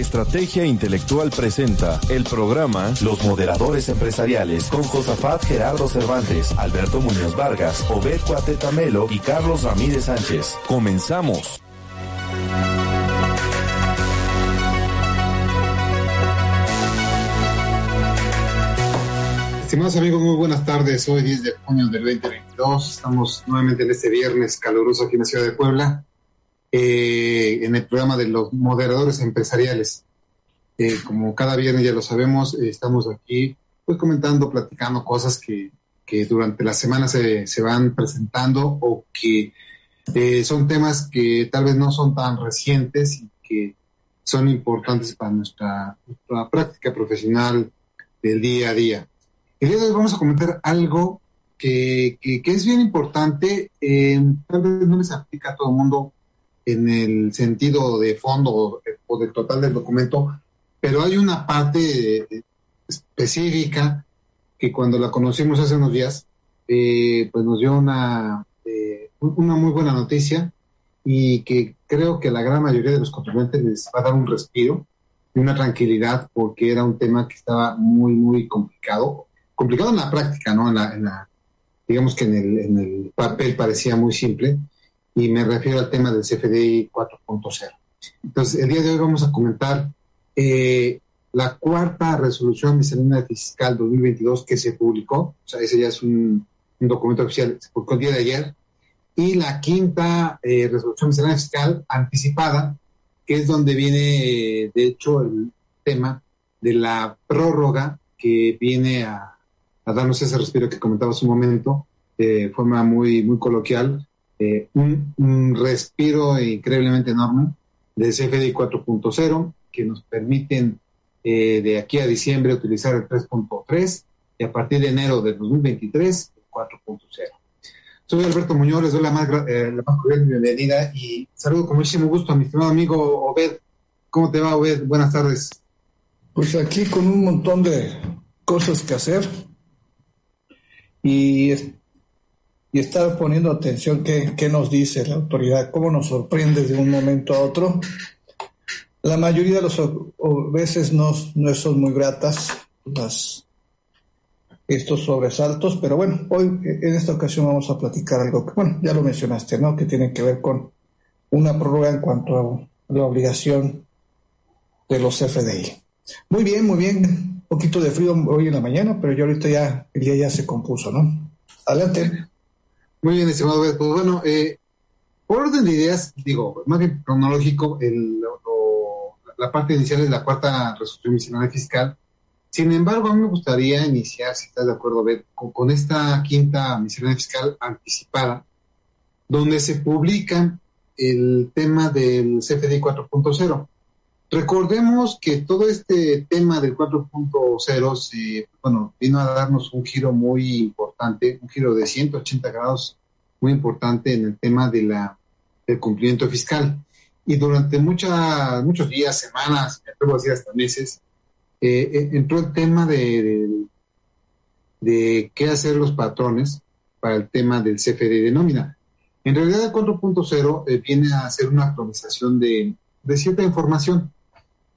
Estrategia Intelectual presenta el programa Los Moderadores Empresariales con Josafat Gerardo Cervantes, Alberto Muñoz Vargas, Obed Cuatetamelo y Carlos Ramírez Sánchez. Comenzamos. Estimados amigos, muy buenas tardes. Hoy 10 de junio del 2022. Estamos nuevamente en este viernes caluroso aquí en la ciudad de Puebla, eh, en el programa de los moderadores empresariales. Eh, como cada viernes ya lo sabemos, eh, estamos aquí pues comentando, platicando cosas que, que durante la semana se, se, van presentando o que son temas que tal vez no son tan recientes y que son importantes para nuestra, nuestra práctica profesional del día a día. El día de hoy vamos a comentar algo que, que, es bien importante, eh, tal vez no les aplica a todo el mundo en el sentido de fondo o, de total del documento, pero hay una parte específica que cuando la conocimos hace unos días, eh, pues nos dio una, eh, una muy buena noticia y que creo que la gran mayoría de los contribuyentes les va a dar un respiro y una tranquilidad porque era un tema que estaba muy, muy complicado complicado en la práctica, ¿no? En la, digamos que en el, en el, papel parecía muy simple, y me refiero al tema del CFDI 4.0. Entonces, el día de hoy vamos a comentar eh, la cuarta resolución miscelánea fiscal 2022 que se publicó, o sea, ese ya es un, documento oficial, se publicó el día de ayer, y la quinta eh, resolución miscelánea fiscal anticipada, que es donde viene, de hecho, el tema de la prórroga que viene a a darnos ese respiro que comentaba hace un momento, de forma muy, muy coloquial, eh, un, respiro increíblemente enorme de CFDI 4.0 que nos permiten eh, de aquí a diciembre utilizar el 3.3 y a partir de enero del 2023 el 4.0. Soy Alberto Muñoz, les doy la más, eh, la más cordial bienvenida y saludo con muchísimo gusto a mi estimado amigo Obed. ¿Cómo te va, Obed? Buenas tardes. Pues aquí con un montón de cosas que hacer, y, y estar poniendo atención qué, qué nos dice la autoridad, cómo nos sorprende de un momento a otro. La mayoría de las veces no, no son muy gratas estos sobresaltos, pero bueno, hoy en esta ocasión vamos a platicar algo que, bueno, ya lo mencionaste, ¿no? Que tiene que ver con una prórroga en cuanto a la obligación de los FDI. Muy bien, muy bien poquito de frío hoy en la mañana, pero ya ahorita ya el día ya se compuso, ¿no? Adelante. Muy bien, estimado. Pues bueno, eh, por orden de ideas, digo, más bien cronológico, el, la parte inicial es la cuarta resolución misional fiscal. Sin embargo, a mí me gustaría iniciar, si estás de acuerdo, con, esta quinta misión fiscal anticipada, donde se publica el tema del CFDI 4.0. Recordemos que todo este tema del 4.0 bueno, vino a darnos un giro muy importante, un giro de 180 grados muy importante en el tema de la, del cumplimiento fiscal. Y durante muchas, muchos días, semanas, me atrevo a decir hasta meses, eh, eh, entró el tema de, de, qué hacer los patrones para el tema del CFD de nómina. En realidad el 4.0 eh, viene a hacer una actualización de, de cierta información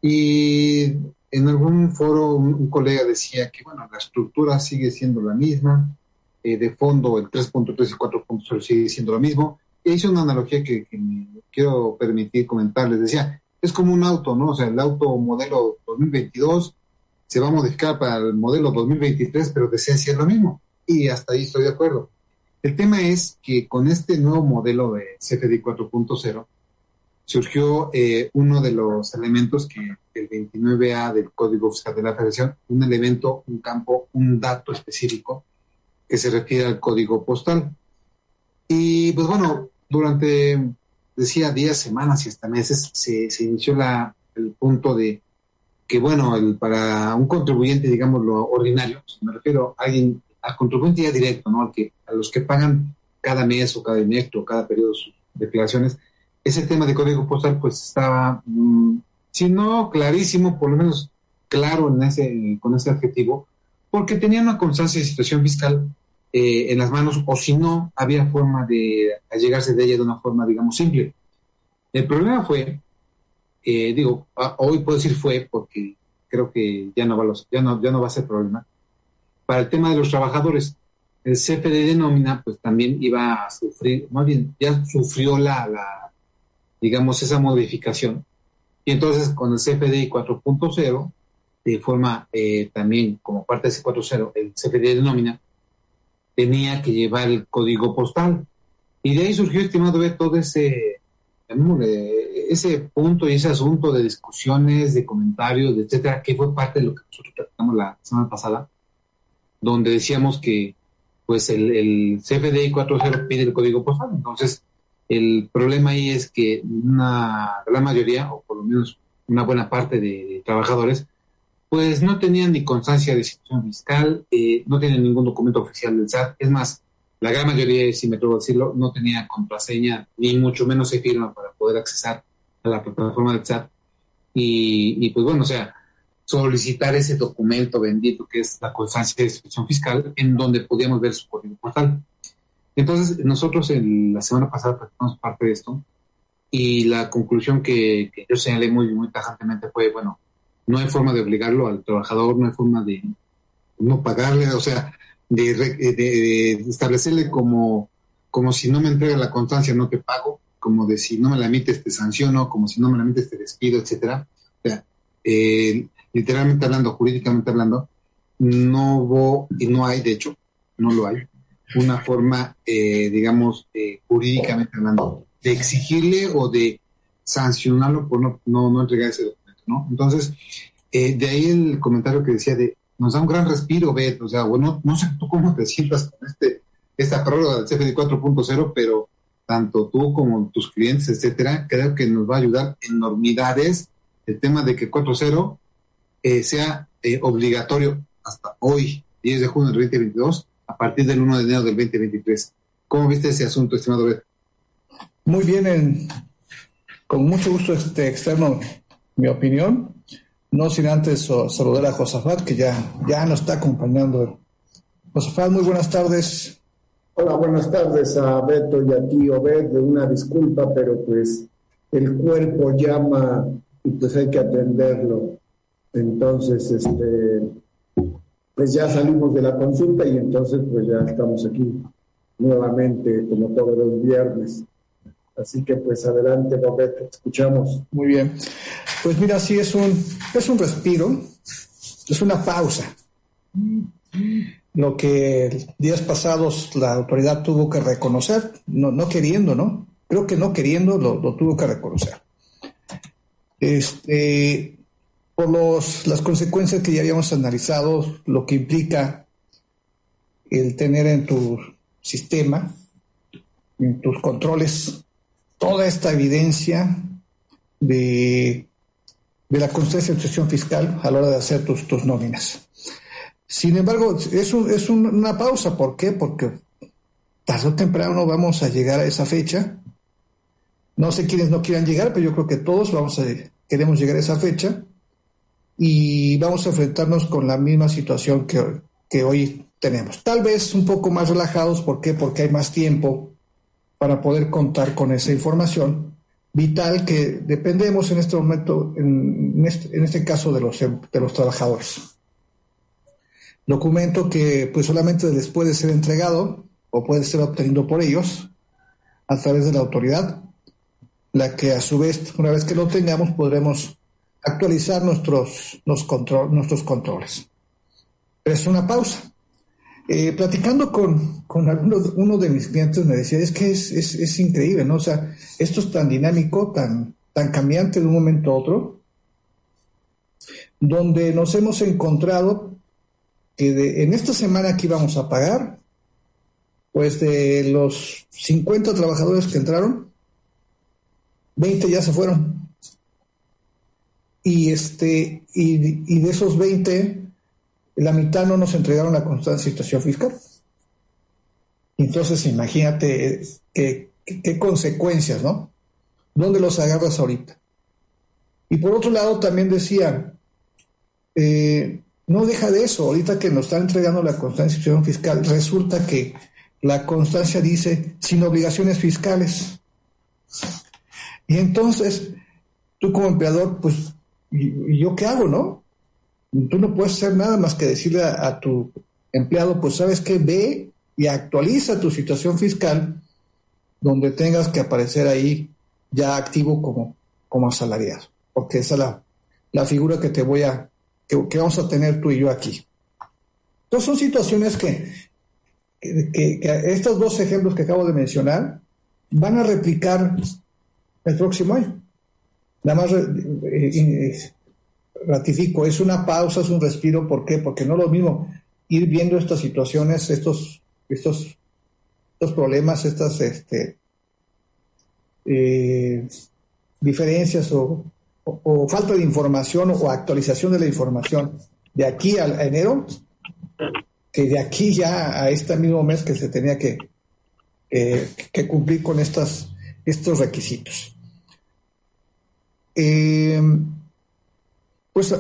y en algún foro un, colega decía que, bueno, la estructura sigue siendo la misma, eh, de fondo el 3.3 y 4.0 sigue siendo lo mismo. E hice una analogía que, me quiero permitir comentarles. Decía, es como un auto, ¿no? O sea, el auto modelo 2022 se va a modificar para el modelo 2023, pero de esencia es lo mismo. Y hasta ahí estoy de acuerdo. El tema es que con este nuevo modelo de CFD 4.0, surgió eh, uno de los elementos que el 29A del Código Fiscal de la Federación, un elemento, un campo, un dato específico que se refiere al código postal. Y pues bueno, durante, decía, días, semanas y hasta meses se, se inició la, el punto de que, bueno, el, para un contribuyente, digamos, lo ordinario, me refiero a alguien, al contribuyente ya directo, ¿no? Al que, a los que pagan cada mes o cada mes o cada periodo sus declaraciones, ese tema de código postal pues estaba, mm, si no clarísimo, por lo menos claro con ese adjetivo, porque tenía una constancia de situación fiscal eh, en las manos o si no, había forma de allegarse de ella de una forma, digamos, simple. El problema fue eh, digo, hoy puedo decir fue porque creo que ya no, va los, ya, no, ya no va a ser problema. Para el tema de los trabajadores, el CFD de nómina, pues también iba a sufrir, más bien, ya sufrió la digamos, esa modificación. Y entonces con el CFDI 4.0, de forma eh, también como parte de ese 4.0, el CFDI de nómina, tenía que llevar el código postal. Y de ahí surgió, estimado, ver todo ese, ese punto y ese asunto de discusiones, de comentarios, etcétera, que fue parte de lo que nosotros tratamos la semana pasada, donde decíamos que pues el, el CFDI 4.0 pide el código postal. Entonces, el problema ahí es que una gran mayoría, o por lo menos una buena parte de, trabajadores, pues no tenían ni constancia de situación fiscal, eh, no tenían ningún documento oficial del SAT. Es más, la gran mayoría, si me atrevo a decirlo, no tenía contraseña, ni mucho menos se firma para poder accesar a la plataforma del SAT. Y, y pues bueno, o sea, solicitar ese documento bendito que es la constancia de situación fiscal, en donde podíamos ver su código postal. Entonces, nosotros en la semana pasada platicamos parte de esto y la conclusión que, yo señalé muy, muy tajantemente fue, bueno, no hay forma de obligarlo al trabajador, no hay forma de no pagarle, o sea, de, establecerle como, como si no me entrega la constancia no te pago, como de si no me la emites te sanciono, como si no me la emites te despido, etcétera. O sea, eh, literalmente hablando, jurídicamente hablando, no hubo, y no hay, de hecho, no lo hay, una forma, eh, digamos, eh, jurídicamente hablando, de exigirle o de sancionarlo por no, no, entregar ese documento, ¿no? Entonces, eh, de ahí el comentario que decía de, nos da un gran respiro, Bet, o sea, bueno, no sé tú cómo te sientas con este, esta prórroga del CFD 4.0, pero tanto tú como tus clientes, etcétera, creo que nos va a ayudar enormidades el tema de que 4.0 sea obligatorio hasta hoy, 10 de junio del 2022, a partir del 1 de enero del 2023. ¿Cómo viste ese asunto, estimado Beto? Muy bien, con mucho gusto este externo mi opinión, no sin antes saludar a Josafat, que ya, ya nos está acompañando. Josafat, muy buenas tardes. Hola, buenas tardes a Beto y a ti, Obed. Una disculpa, pero pues el cuerpo llama y pues hay que atenderlo. Entonces, este, pues ya salimos de la consulta y entonces pues ya estamos aquí nuevamente como todos los viernes. Así que pues adelante, Roberto, escuchamos. Muy bien. Pues mira, sí es un, es un respiro, es una pausa. Lo que días pasados la autoridad tuvo que reconocer, no, no queriendo, ¿no? Creo que no queriendo lo tuvo que reconocer. Este, por los, las consecuencias que ya habíamos analizado, lo que implica el tener en tu sistema, en tus controles, toda esta evidencia de, de la constancia de situación fiscal a la hora de hacer tus, tus nóminas. Sin embargo, es, es una pausa. ¿Por qué? Porque tarde o temprano vamos a llegar a esa fecha. No sé quiénes no quieran llegar, pero yo creo que todos vamos a, queremos llegar a esa fecha y vamos a enfrentarnos con la misma situación que, que hoy tenemos. Tal vez un poco más relajados, ¿por qué? Porque hay más tiempo para poder contar con esa información vital que dependemos en este momento, en este, en este caso de los, de los trabajadores. Documento que pues solamente les puede ser entregado o puede ser obtenido por ellos a través de la autoridad, la que a su vez, una vez que lo tengamos, podremos actualizar nuestros, los control, nuestros controles. es una pausa. Eh, platicando con, con uno de mis clientes me decía, es que es, es, es, increíble, ¿no? O sea, esto es tan dinámico, tan, tan cambiante de un momento a otro, donde nos hemos encontrado que en esta semana que íbamos a pagar, pues de los 50 trabajadores que entraron, 20 ya se fueron y, este, y, de esos 20, la mitad no nos entregaron la constante situación fiscal. Entonces, imagínate qué, qué, consecuencias, ¿no? ¿Dónde los agarras ahorita? Y por otro lado, también decía, eh, no deja de eso, ahorita que nos están entregando la constancia situación fiscal, resulta que la constancia dice sin obligaciones fiscales. Y entonces, tú como empleador, pues, ¿y, yo qué hago, no? Tú no puedes hacer nada más que decirle a, tu empleado, pues, ¿sabes qué? Ve y actualiza tu situación fiscal donde tengas que aparecer ahí ya activo como, como asalariado, porque esa es la, la figura que te voy a, que, que, vamos a tener tú y yo aquí. Entonces son situaciones que, que, estos dos ejemplos que acabo de mencionar van a replicar el próximo año. Nada más eh, eh, ratifico, es una pausa, es un respiro. ¿Por qué? Porque no es lo mismo ir viendo estas situaciones, estos, estos, estos problemas, estas este, eh, diferencias o, o, falta de información o actualización de la información de aquí a enero que de aquí ya a este mismo mes que se tenía que, que cumplir con estas, estos requisitos. Eh, pues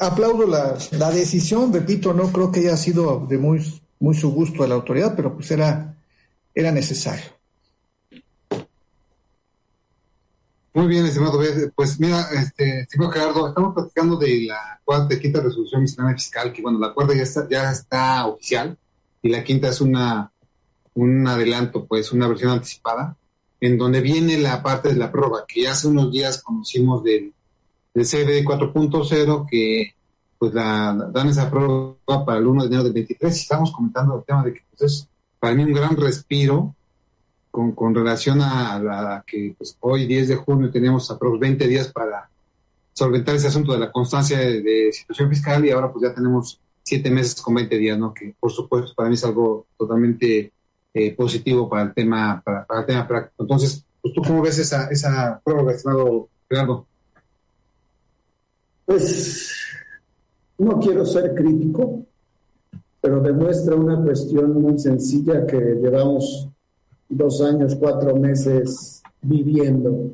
aplaudo la, la, decisión, repito, no creo que haya sido de muy, muy su gusto a la autoridad, pero pues era, era necesario. Muy bien, estimado Pues mira, este, estimado Gerardo, estamos platicando de la cuarta quinta resolución fiscal, que bueno, la cuarta ya está, ya está oficial y la quinta es una un adelanto, pues una versión anticipada, en donde viene la parte de la prueba, que hace unos días conocimos del, del CD 4.0, que pues la, dan esa prueba para el 1 de enero del 23, y estamos comentando el tema de que pues, es para mí un gran respiro con, con relación a, la que pues, hoy 10 de junio tenemos aproximadamente 20 días para solventar ese asunto de la constancia de, situación fiscal y ahora pues ya tenemos 7 meses con 20 días, ¿no? Que por supuesto para mí es algo totalmente eh, positivo para el tema para, el tema práctico. Entonces, pues, ¿tú cómo ves esa, esa prórroga, estimado Gerardo? Pues no quiero ser crítico, pero demuestra una cuestión muy sencilla que llevamos dos años, cuatro meses viviendo.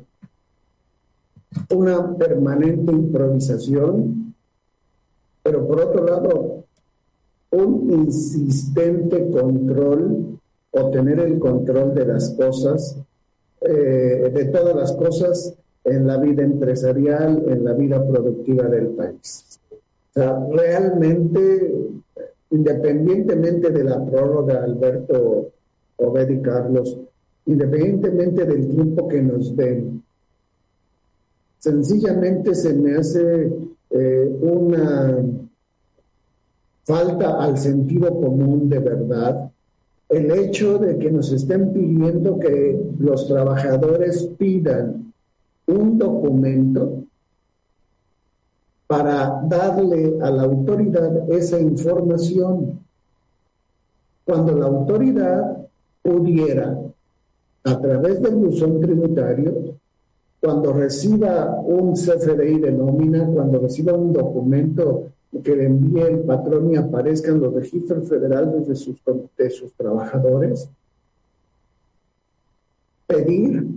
Una permanente improvisación, pero por otro lado, un insistente control o tener el control de las cosas, eh, de todas las cosas en la vida empresarial, en la vida productiva del país. O sea, realmente, independientemente de la prórroga, Alberto Obed y Carlos, independientemente del tiempo que nos den. Sencillamente se me hace eh, una falta al sentido común de verdad el hecho de que nos estén pidiendo que los trabajadores pidan un documento para darle a la autoridad esa información. Cuando la autoridad pudiera, a través del buzón tributario, cuando reciba un CFDI de nómina, cuando reciba un documento que le envíe el patrón y aparezcan los registros federales de sus, de sus trabajadores, pedir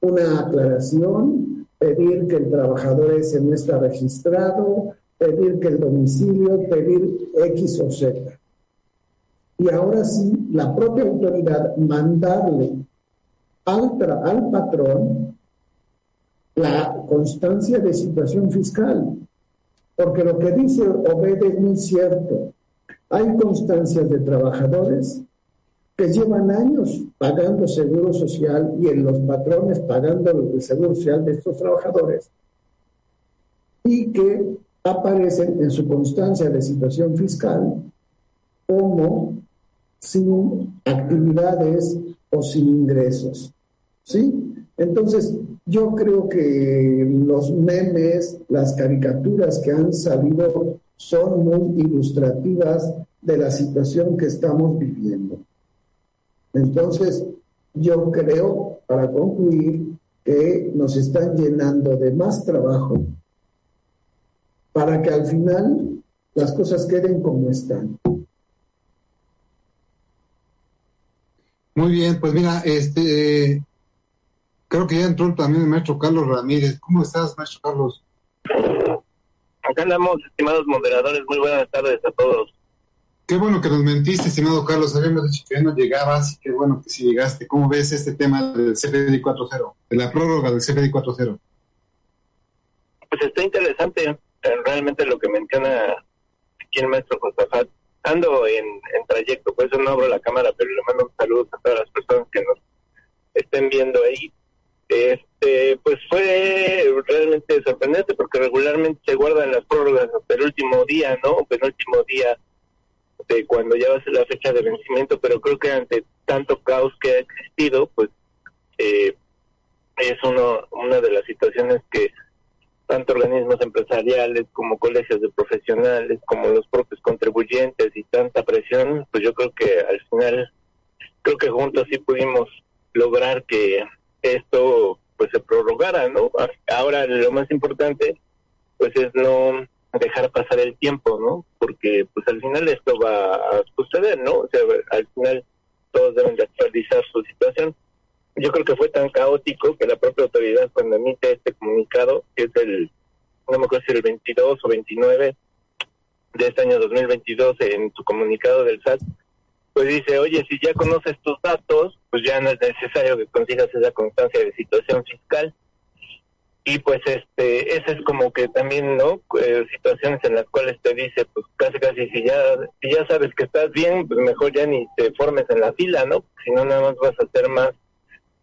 una aclaración, pedir que el trabajador ese no está registrado, pedir que el domicilio, pedir X o Z y ahora sí la propia autoridad mandarle al, al patrón la constancia de situación fiscal. Porque lo que dice Obed es muy cierto. Hay constancias de trabajadores que llevan años pagando seguro social y en los patrones pagando el seguro social de estos trabajadores y que aparecen en su constancia de situación fiscal como sin actividades o sin ingresos. ¿Sí? Entonces, yo creo que los memes, las caricaturas que han salido son muy ilustrativas de la situación que estamos viviendo. Entonces, yo creo, para concluir, que nos están llenando de más trabajo para que al final las cosas queden como están. Muy bien, pues mira, este, creo que ya entró también el maestro Carlos Ramírez. ¿Cómo estás, maestro Carlos? Acá andamos, estimados moderadores. Muy buenas tardes a todos. Qué bueno que nos mentiste, estimado Carlos. Habíamos dicho que ya no llegabas. Qué bueno que sí llegaste. ¿Cómo ves este tema del CFDI 4.0, de la prórroga del CFDI 4.0? pues está interesante eh, realmente lo que menciona aquí el maestro Josafat. Ando en, en trayecto, por eso no abro la cámara, pero le mando un saludo a todas las personas que nos estén viendo ahí. Este, pues fue realmente sorprendente porque regularmente se guardan las prórrogas hasta el último día, ¿no? Penúltimo día de cuando ya va a ser la fecha de vencimiento, pero creo que ante tanto caos que ha existido, pues eh, es uno, una de las situaciones que tanto organismos empresariales como colegios de profesionales, como los propios contribuyentes y tanta presión, pues yo creo que al final, creo que juntos sí pudimos lograr que esto pues se prorrogara, ¿no? Ahora lo más importante pues es no dejar pasar el tiempo, ¿no? Porque pues al final esto va a suceder, ¿no? O sea, al final todos deben de actualizar su situación yo creo que fue tan caótico que la propia autoridad cuando emite este comunicado, que es el, no me acuerdo si el 22 o 29 de este año 2022, en su comunicado del SAT, pues dice, oye, si ya conoces tus datos, pues ya no es necesario que consigas esa constancia de situación fiscal. Y pues este, esa es como que también, ¿no? Eh, situaciones en las cuales te dice, pues casi casi si ya, si ya sabes que estás bien, pues mejor ya ni te formes en la fila, ¿no? Si no, nada más vas a hacer más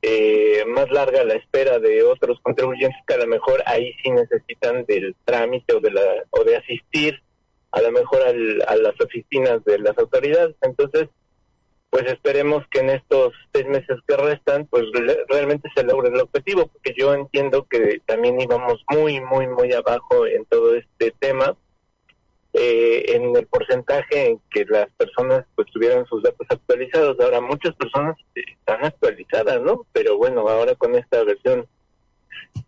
eh, más larga la espera de otros contribuyentes que a lo mejor ahí sí necesitan del trámite o de la o de asistir a lo mejor a las oficinas de las autoridades entonces pues esperemos que en estos seis meses que restan pues realmente se logre el objetivo porque yo entiendo que también íbamos muy muy muy abajo en todo este tema eh, en el porcentaje en que las personas pues tuvieran sus datos actualizados. Ahora muchas personas están actualizadas, ¿no? Pero bueno, ahora con esta versión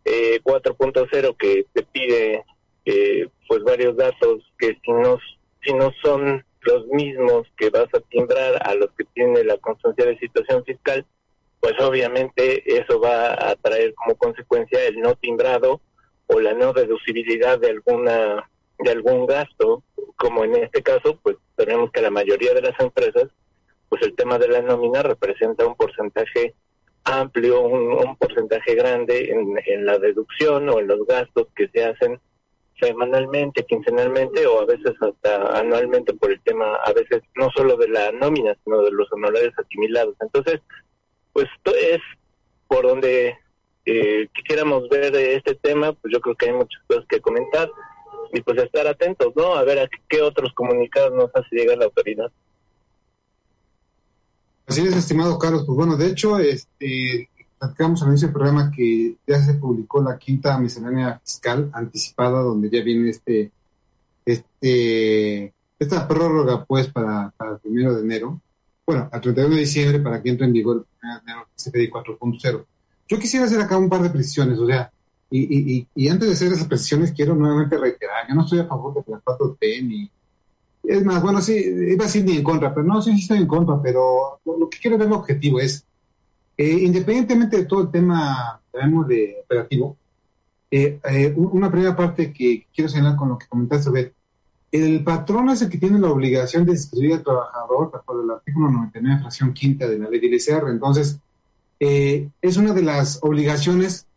eh, 4.0 que te pide eh, pues varios datos que si no, si no son los mismos que vas a timbrar a los que tiene la constancia de situación fiscal, pues obviamente eso va a traer como consecuencia el no timbrado o la no deducibilidad de alguna de algún gasto, como en este caso, pues tenemos que la mayoría de las empresas, pues el tema de la nómina representa un porcentaje amplio, un, porcentaje grande en, en, la deducción o en los gastos que se hacen semanalmente, quincenalmente o a veces hasta anualmente por el tema, a veces no solo de la nómina, sino de los honorarios asimilados. Entonces, pues es por donde eh, quisiéramos ver este tema, pues yo creo que hay muchas cosas que comentar y pues estar atentos, ¿no? A ver a qué otros comunicados nos hace llegar la autoridad. Así es, estimado Carlos. Pues bueno, de hecho, este, platicamos al inicio del programa que ya se publicó la quinta miscelánea fiscal anticipada, donde ya viene este, este, esta prórroga, pues, para, para el primero de enero. Bueno, al 31 de diciembre, para que entre en vigor el primero de enero, CPDI 4.0. Yo quisiera hacer acá un par de precisiones, o sea, y, y, y, antes de hacer esas precisiones, quiero nuevamente reiterar, yo no estoy a favor de la 4T ni... Es más, bueno, sí, iba a decir ni en contra, pero no, sí, sí estoy en contra, pero lo, que quiero ver el objetivo es, eh, independientemente de todo el tema, digamos, de operativo, eh, eh, una primera parte que quiero señalar con lo que comentaste, ver, el patrón es el que tiene la obligación de inscribir al trabajador bajo el artículo 99, fracción quinta de la ley del ICR. Entonces, es una de las obligaciones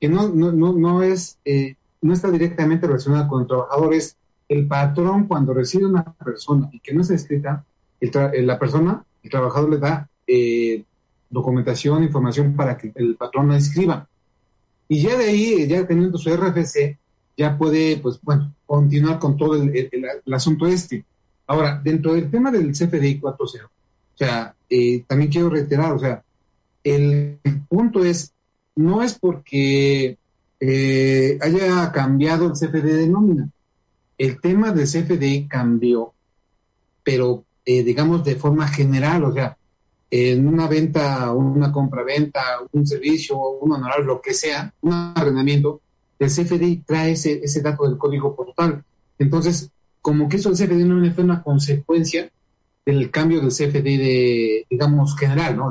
que no, no, no, no es, eh, no está directamente relacionada con el trabajador, es el patrón cuando recibe una persona y que no está escrita, eh, la persona, el trabajador le da eh, documentación, información para que el patrón la inscriba. Y ya de ahí, ya teniendo su RFC, ya puede, pues bueno, continuar con todo el, asunto este. Ahora, dentro del tema del CFDI 4.0, o sea, también quiero reiterar, o sea, el punto es no es porque eh, haya cambiado el CFD de nómina. El tema del CFD cambió, pero eh, digamos de forma general, o sea, en una venta, una compra-venta, un servicio, un honorario, lo que sea, un arrendamiento, el CFDI trae ese, ese dato del código postal. Entonces, como que eso del CFD no fue una consecuencia del cambio del CFD de, digamos, general, ¿no?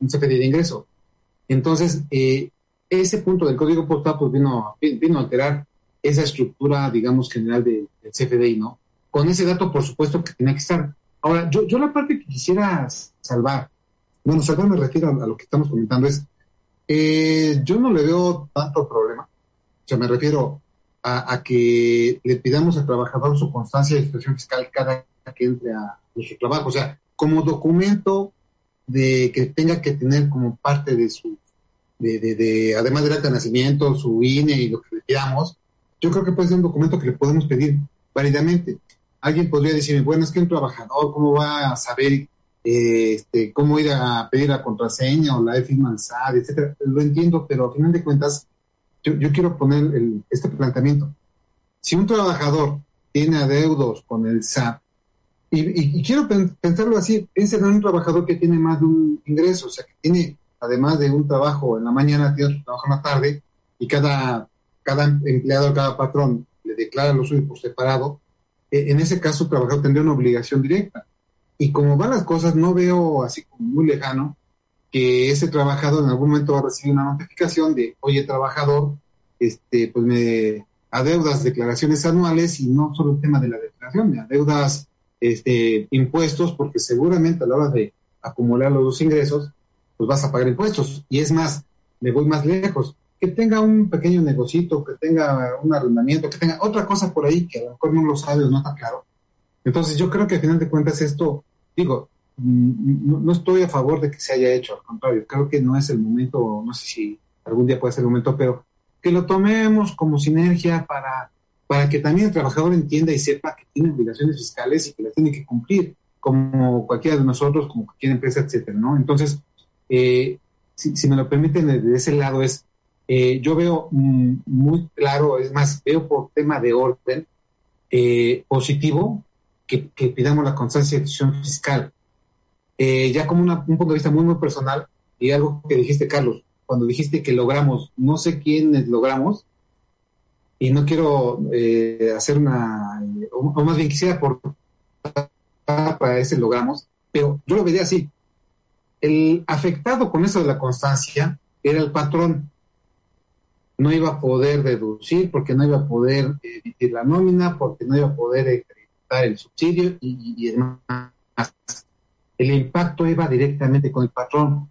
Un CFD de ingreso. Entonces, eh, ese punto del código postal pues vino, vino a alterar esa estructura, digamos, general del CFDI, ¿no? Con ese dato, por supuesto, que tenía que estar. Ahora, yo, yo la parte que quisiera salvar, bueno, salvar me refiero a, lo que estamos comentando, es, eh, yo no le veo tanto problema. O sea, me refiero, a, que le pidamos al trabajador su constancia de situación fiscal cada que entre a, su trabajo. O sea, como documento de que tenga que tener como parte de su, de, de, además del acta de nacimiento, su INE y lo que le pidamos, yo creo que puede ser un documento que le podemos pedir válidamente. Alguien podría decir, bueno, es que un trabajador, ¿cómo va a saber este, cómo ir a pedir la contraseña o la F SAT, etcétera? Lo entiendo, pero al final de cuentas, yo, quiero poner este planteamiento. Si un trabajador tiene adeudos con el SAT, y, quiero pensarlo así, piensa en un trabajador que tiene más de un ingreso, o sea, que tiene, además de un trabajo en la mañana, tiene otro trabajo en la tarde, y cada, cada empleado, cada patrón le declara lo suyo por separado, e, en ese caso el trabajador tendría una obligación directa. Y como van las cosas, no veo así como muy lejano que ese trabajador en algún momento va a recibir una notificación de, oye, trabajador, este, pues me adeudas declaraciones anuales y no solo el tema de la declaración, me adeudas este, impuestos porque seguramente a la hora de acumular los ingresos, pues vas a pagar impuestos. Y es más, me voy más lejos, que tenga un pequeño negocito, que tenga un arrendamiento, que tenga otra cosa por ahí que a lo mejor no lo sabe o no está claro. Entonces yo creo que al final de cuentas esto, digo, no, estoy a favor de que se haya hecho, al contrario, creo que no es el momento, no sé si algún día puede ser el momento, pero que lo tomemos como sinergia para, para que también el trabajador entienda y sepa que tiene obligaciones fiscales y que las tiene que cumplir, como cualquiera de nosotros, como cualquier empresa, etcétera, ¿no? Entonces, eh, si, me lo permiten, de ese lado es, eh, yo veo mm, muy claro, es más, veo por tema de orden eh, positivo que, que, pidamos la constancia de fiscal. Eh, ya como un punto de vista muy, muy personal, y algo que dijiste, Carlos, cuando dijiste que logramos, no sé quiénes logramos, y no quiero eh, hacer una, o, más bien quisiera por para ese logramos, pero yo lo vería así. El afectado con eso de la constancia era el patrón. No iba a poder deducir porque no iba a poder emitir la nómina, porque no iba a poder el subsidio y, y demás el impacto iba directamente con el patrón.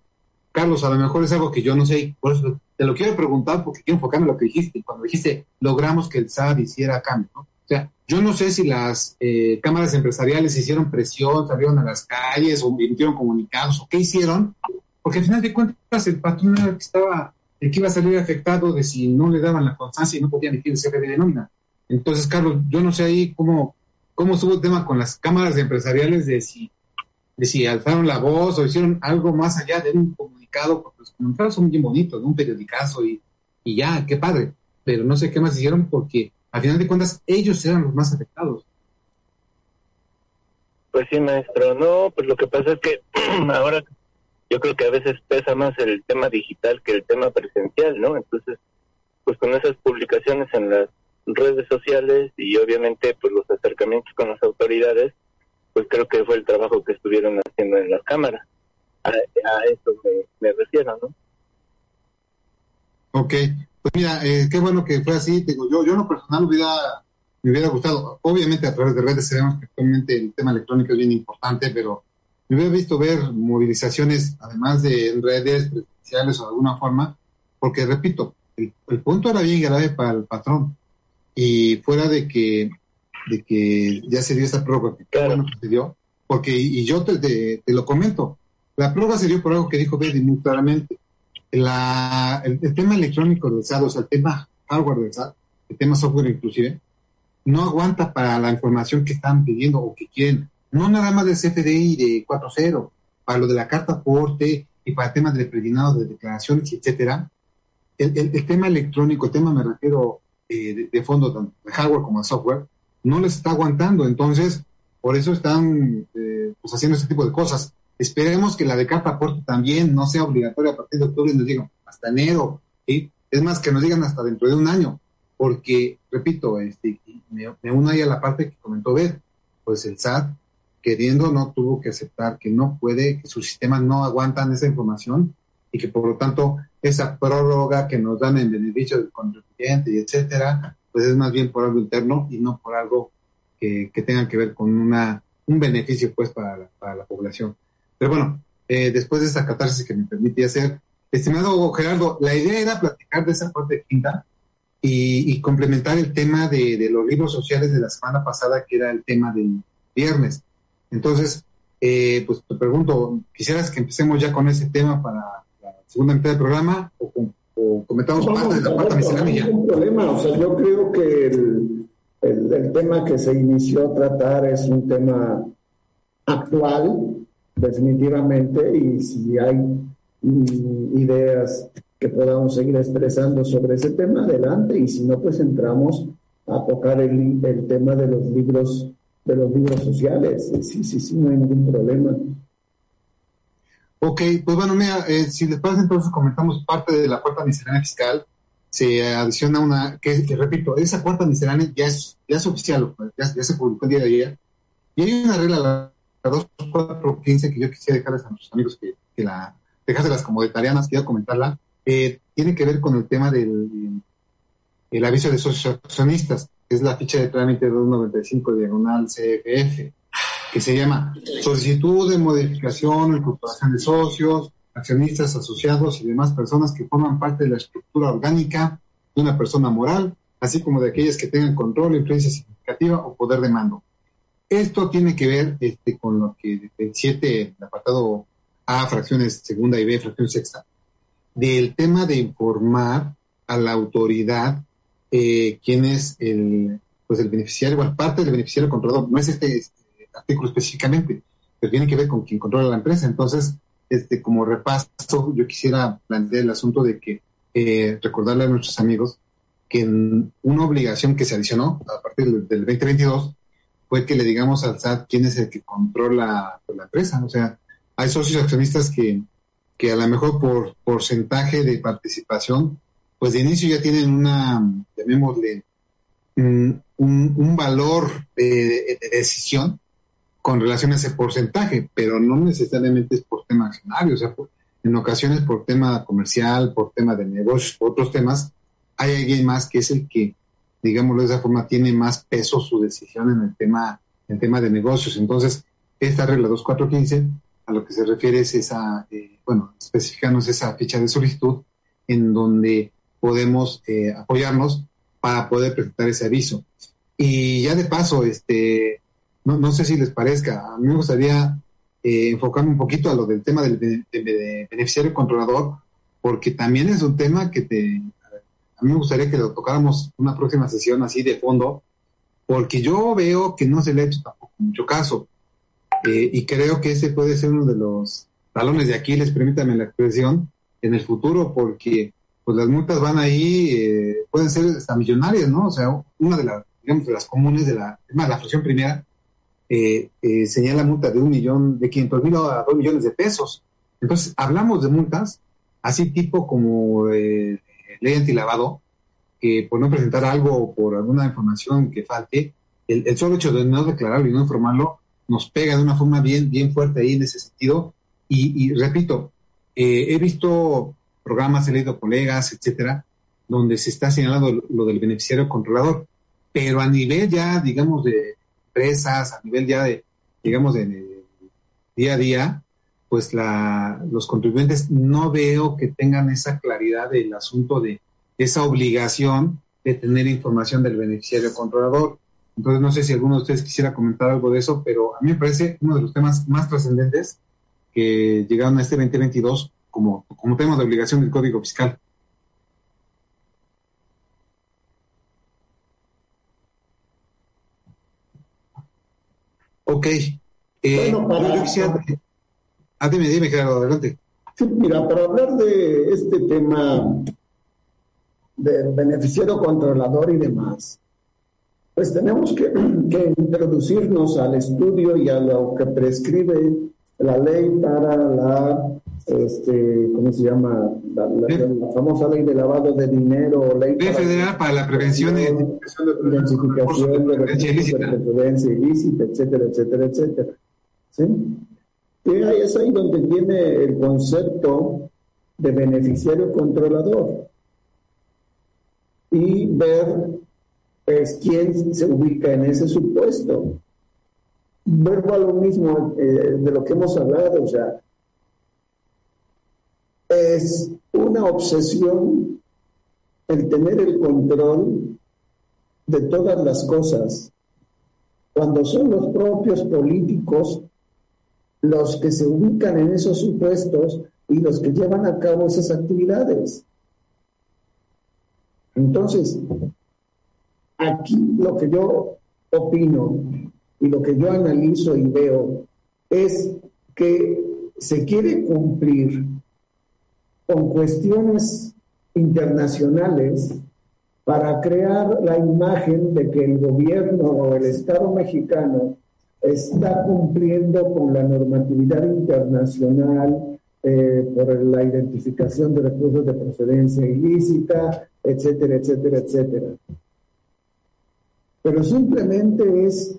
Carlos, a lo mejor es algo que yo no sé, por eso te lo quiero preguntar porque quiero enfocarme en lo que dijiste. Cuando dijiste, logramos que el SAT hiciera cambio, ¿no? O sea, yo no sé si las eh, cámaras empresariales hicieron presión, salieron a las calles o emitieron comunicados o qué hicieron, porque al final de cuentas el patrón era el que estaba, el que iba a salir afectado de si no le daban la constancia y no podían emitir el CFD de nómina. Entonces, Carlos, yo no sé ahí cómo, cómo estuvo el tema con las cámaras empresariales de si de si alzaron la voz o hicieron algo más allá de un comunicado, porque los comunicados son bien bonitos, un periodicazo y, y ya, qué padre, pero no sé qué más hicieron porque al final de cuentas ellos eran los más afectados. Pues sí, maestro, no, pues lo que pasa es que ahora yo creo que a veces pesa más el tema digital que el tema presencial, ¿no? Entonces, pues con esas publicaciones en las redes sociales y obviamente pues los acercamientos con las autoridades, pues creo que fue el trabajo que estuvieron haciendo en las cámaras. A, eso me, refiero, ¿no? Ok, pues mira, eh, qué bueno que fue así. Digo, yo, yo en lo personal hubiera, me hubiera gustado, obviamente a través de redes sabemos que actualmente el tema electrónico es bien importante, pero me hubiera visto ver movilizaciones, además de redes presenciales o de alguna forma, porque repito, el punto era bien grave para el patrón. Y fuera de que de que ya se dio esa prórroga, que bueno que se dio, porque, y yo te, lo comento, la prórroga se dio por algo que dijo Betty muy claramente. La, el, tema electrónico del SAT, o sea, el tema hardware del SAT, el tema software inclusive, no aguanta para la información que están pidiendo o que quieren. No nada más del CFDI de 4.0, para lo de la carta aporte y para el tema del predinado de declaraciones, etcétera. El, el, tema electrónico, el tema me refiero eh, de, fondo, tanto de hardware como de software, no les está aguantando. Entonces, por eso están eh, pues haciendo ese tipo de cosas. Esperemos que la de carta aporte también no sea obligatoria a partir de octubre, nos digan hasta enero, ¿sí? Es más, que nos digan hasta dentro de un año, porque, repito, este, me, me uno ahí a la parte que comentó Beth, pues el SAT, queriendo, no tuvo que aceptar que no puede, que sus sistemas no aguantan esa información y que por lo tanto esa prórroga que nos dan en beneficio del contribuyente y etcétera, pues es más bien por algo interno y no por algo que, tenga que ver con una, un beneficio pues para la, para la población. Pero bueno, eh, después de esa catarsis que me permite hacer, estimado Gerardo, la idea era platicar de esa parte quinta, y, complementar el tema de, los libros sociales de la semana pasada, que era el tema del viernes. Entonces, eh, pues te pregunto, ¿quisieras que empecemos ya con ese tema para segunda mitad del programa o, comentamos parte de la cuarta miscelánea? No hay problema, o sea, yo creo que el, el tema que se inició a tratar es un tema actual, definitivamente, y si hay mm, ideas que podamos seguir expresando sobre ese tema, adelante, y si no, pues entramos a tocar el, el tema de los libros de los libros sociales. Sí, sí, sí, no hay ningún problema. Ok, pues bueno, mira, eh, si les parece, entonces comentamos parte de la cuarta miscelánea fiscal. Se adiciona una, que, repito, esa cuarta miscelánea ya es, ya es oficial, pues, ya, ya se publicó el día de ayer. Y hay una regla, la, la 2415, que yo quisiera dejarles a nuestros amigos que, que la dejárselas como de tareanas, quiero comentarla eh, tiene que ver con el tema del el aviso de socios accionistas, que es la ficha de trámite 295 diagonal CFF, que se llama solicitud de modificación o incorporación de socios, accionistas asociados y demás personas que forman parte de la estructura orgánica de una persona moral, así como de aquellas que tengan control, influencia significativa o poder de mando. Esto tiene que ver este, con lo que el 7, el apartado A, fracciones segunda y B, fracción sexta, del tema de informar a la autoridad eh, quién es el, pues el beneficiario, bueno, parte del beneficiario controlador, no es este, este, artículo específicamente, pero tiene que ver con quien controla la empresa. Entonces, este, como repaso, yo quisiera plantear el asunto de que eh, recordarle a nuestros amigos que una obligación que se adicionó a partir del, 2022 fue que le digamos al SAT quién es el que controla la empresa. O sea, hay socios accionistas que que a lo mejor por porcentaje de participación, pues de inicio ya tienen una, llamémosle, mm, un, un valor de, decisión con relación a ese porcentaje, pero no necesariamente es por tema accionario, o sea, en ocasiones por tema comercial, por tema de negocios, por otros temas, hay alguien más que es el que, digámoslo de esa forma, tiene más peso su decisión en el tema, en tema de negocios. Entonces, esta regla 2415 a lo que se refiere es esa, eh, bueno, especificarnos esa ficha de solicitud en donde podemos eh, apoyarnos para poder presentar ese aviso. Y ya de paso, este, no, sé si les parezca, a mí me gustaría eh, enfocarme un poquito a lo del tema del beneficiario controlador, porque también es un tema que te, a mí me gustaría que lo tocáramos una próxima sesión así de fondo, porque yo veo que no se le ha hecho tampoco mucho caso. Eh, y creo que ese puede ser uno de los talones de Aquiles, permítame la expresión, en el futuro, porque pues las multas van ahí, eh, pueden ser hasta millonarias, ¿no? O sea, una de las, digamos, de las comunes de la, de la fracción primera, eh, señala multa de un millón, de 500 mil a dos millones de pesos. Entonces, hablamos de multas, así tipo como ley antilavado, que por no presentar algo o por alguna información que falte, el, el solo hecho de no declararlo y no informarlo nos pega de una forma bien, bien fuerte ahí en ese sentido. Y, repito, eh, he visto programas, he leído colegas, etcétera, donde se está señalando lo del beneficiario controlador, pero a nivel ya, digamos, de empresas, a nivel ya de, digamos, de, día a día, pues la, los contribuyentes no veo que tengan esa claridad del asunto de esa obligación de tener información del beneficiario controlador. Entonces, no sé si alguno de ustedes quisiera comentar algo de eso, pero a mí me parece uno de los temas más trascendentes que llegaron a este 2022 como, como tema de obligación del Código Fiscal. Ok. Eh, bueno, yo quisiera... Ah, dime, dime, Gerardo, adelante. Sí, mira, para hablar de este tema del beneficiario controlador y demás, pues tenemos que, introducirnos al estudio y a lo que prescribe la ley para la, este, ¿cómo se llama? La, famosa ley de lavado de dinero, ley, federal para la prevención y identificación de procedencia ilícita, etcétera, etcétera, etcétera. ¿Sí? Y ahí es ahí donde tiene el concepto de beneficiario controlador y ver es quién se ubica en ese supuesto. Vuelvo a lo mismo eh, de lo que hemos hablado, o sea, es una obsesión el tener el control de todas las cosas, cuando son los propios políticos los que se ubican en esos supuestos y los que llevan a cabo esas actividades. Entonces, aquí lo que yo opino y lo que yo analizo y veo es que se quiere cumplir con cuestiones internacionales para crear la imagen de que el gobierno o el Estado mexicano está cumpliendo con la normatividad internacional eh, por la identificación de recursos de procedencia ilícita, etcétera, etcétera, etcétera. Pero simplemente es,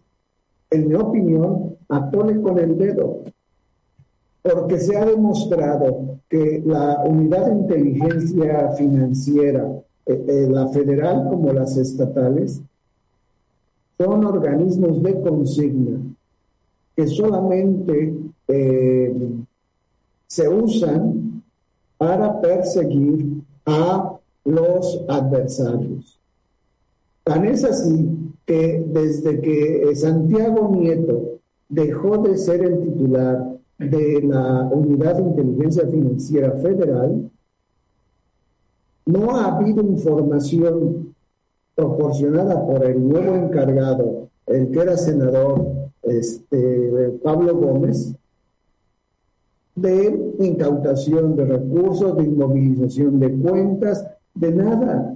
en mi opinión, atole con el dedo, porque se ha demostrado que la unidad de inteligencia financiera, eh, eh, la federal como las estatales, son organismos de consigna que solamente eh, se usan para perseguir a los adversarios. Tan es así que desde que Santiago Nieto dejó de ser el titular de la Unidad de Inteligencia Financiera Federal, no ha habido información proporcionada por el nuevo encargado, el que era senador, este, Pablo Gómez, de incautación de recursos, de inmovilización de cuentas, de nada.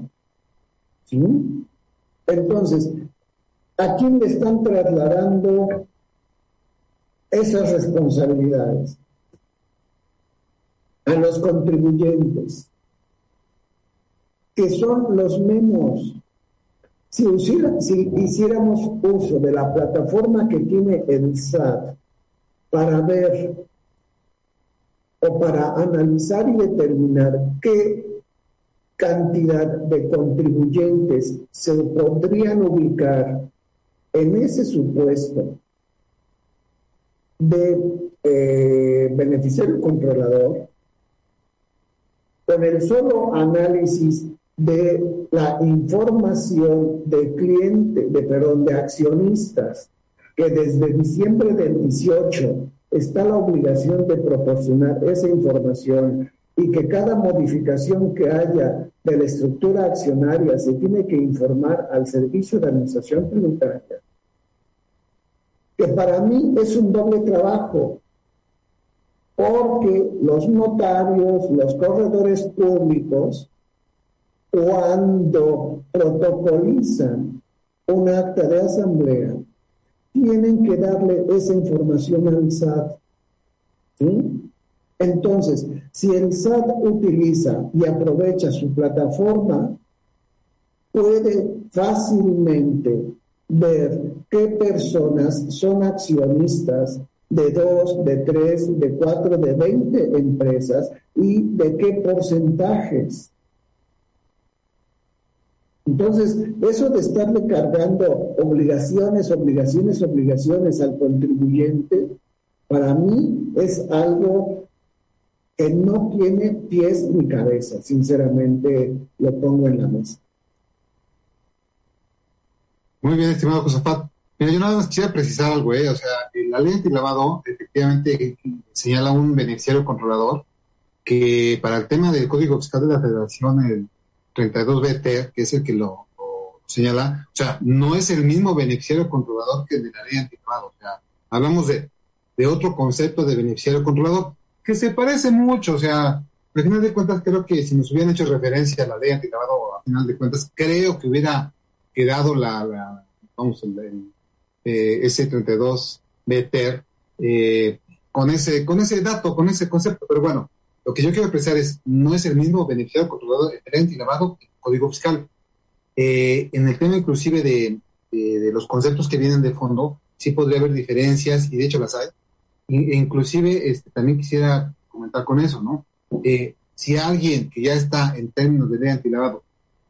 ¿Sí? Entonces, ¿a quién le están trasladando esas responsabilidades? A los contribuyentes que son los menos. Si, si hiciéramos uso de la plataforma que tiene el SAT para ver o para analizar y determinar qué cantidad de contribuyentes se podrían ubicar en ese supuesto de eh, beneficiario controlador, con el solo análisis de la información de cliente, de perdón, de accionistas, que desde diciembre del 18 está la obligación de proporcionar esa información y que cada modificación que haya de la estructura accionaria se tiene que informar al Servicio de Administración Tributaria, que para mí es un doble trabajo, porque los notarios, los corredores públicos, cuando protocolizan un acta de asamblea, tienen que darle esa información al SAT. Entonces, si el SAT utiliza y aprovecha su plataforma, puede fácilmente ver qué personas son accionistas de dos, de tres, de cuatro, de veinte empresas y de qué porcentajes. Entonces, eso de estarle cargando obligaciones, obligaciones, obligaciones al contribuyente, para mí es algo que no tiene pies ni cabeza, sinceramente lo pongo en la mesa. Muy bien, estimado Josafat. Mira, yo nada más quisiera precisar algo, ¿eh? O sea, la ley antilavado efectivamente señala un beneficiario controlador que para el tema del Código Fiscal de la Federación, el 32BT, que es el que lo, señala, o sea, no es el mismo beneficiario controlador que el de la ley antilavado. O sea, hablamos de, de otro concepto de beneficiario controlador que se parece mucho, o sea, al final de cuentas creo que si nos hubieran hecho referencia a la ley antilavado, al final de cuentas creo que hubiera quedado la, vamos, el, eh, ese 32 BT eh, con ese con ese dato, con ese concepto, pero bueno, lo que yo quiero expresar es, no es el mismo beneficiario controlador diferente y lavado que el código fiscal. Eh, en el tema inclusive de, los conceptos que vienen de fondo, sí podría haber diferencias y de hecho las hay. E inclusive este, también quisiera comentar con eso, ¿no? Eh, si alguien que ya está en términos de ley antilavado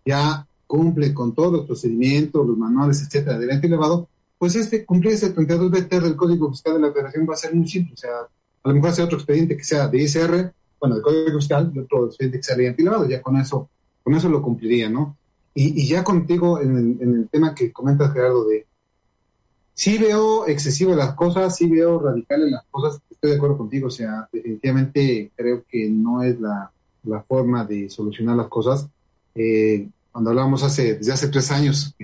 ya cumple con todos los procedimientos, los manuales, etcétera, de ley antilavado, pues este cumplir ese 32 BT del Código Fiscal de la Federación va a ser muy simple. O sea, a lo mejor hacer otro expediente que sea de ICR bueno, el Código Fiscal y otro expediente que sea ley antilavado, ya con eso con eso lo cumpliría, ¿no? Y, ya contigo en el, en el tema que comentas, Gerardo, de sí veo excesivo las cosas, sí veo radicales las cosas, estoy de acuerdo contigo, o sea, definitivamente creo que no es la, forma de solucionar las cosas. Eh, cuando hablábamos hace, desde hace tres años,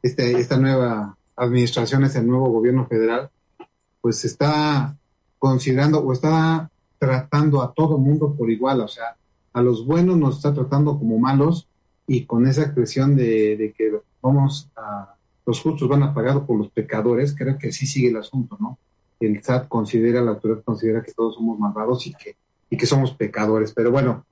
este, esta nueva administración, este nuevo gobierno federal, pues está considerando o está tratando a todo mundo por igual, o sea, a los buenos nos está tratando como malos y con esa expresión de, de que vamos a los justos van a pagar por los pecadores, creo que sí sigue el asunto, ¿no? El SAT considera, la autoridad considera que todos somos malvados y que, y que somos pecadores. Pero bueno,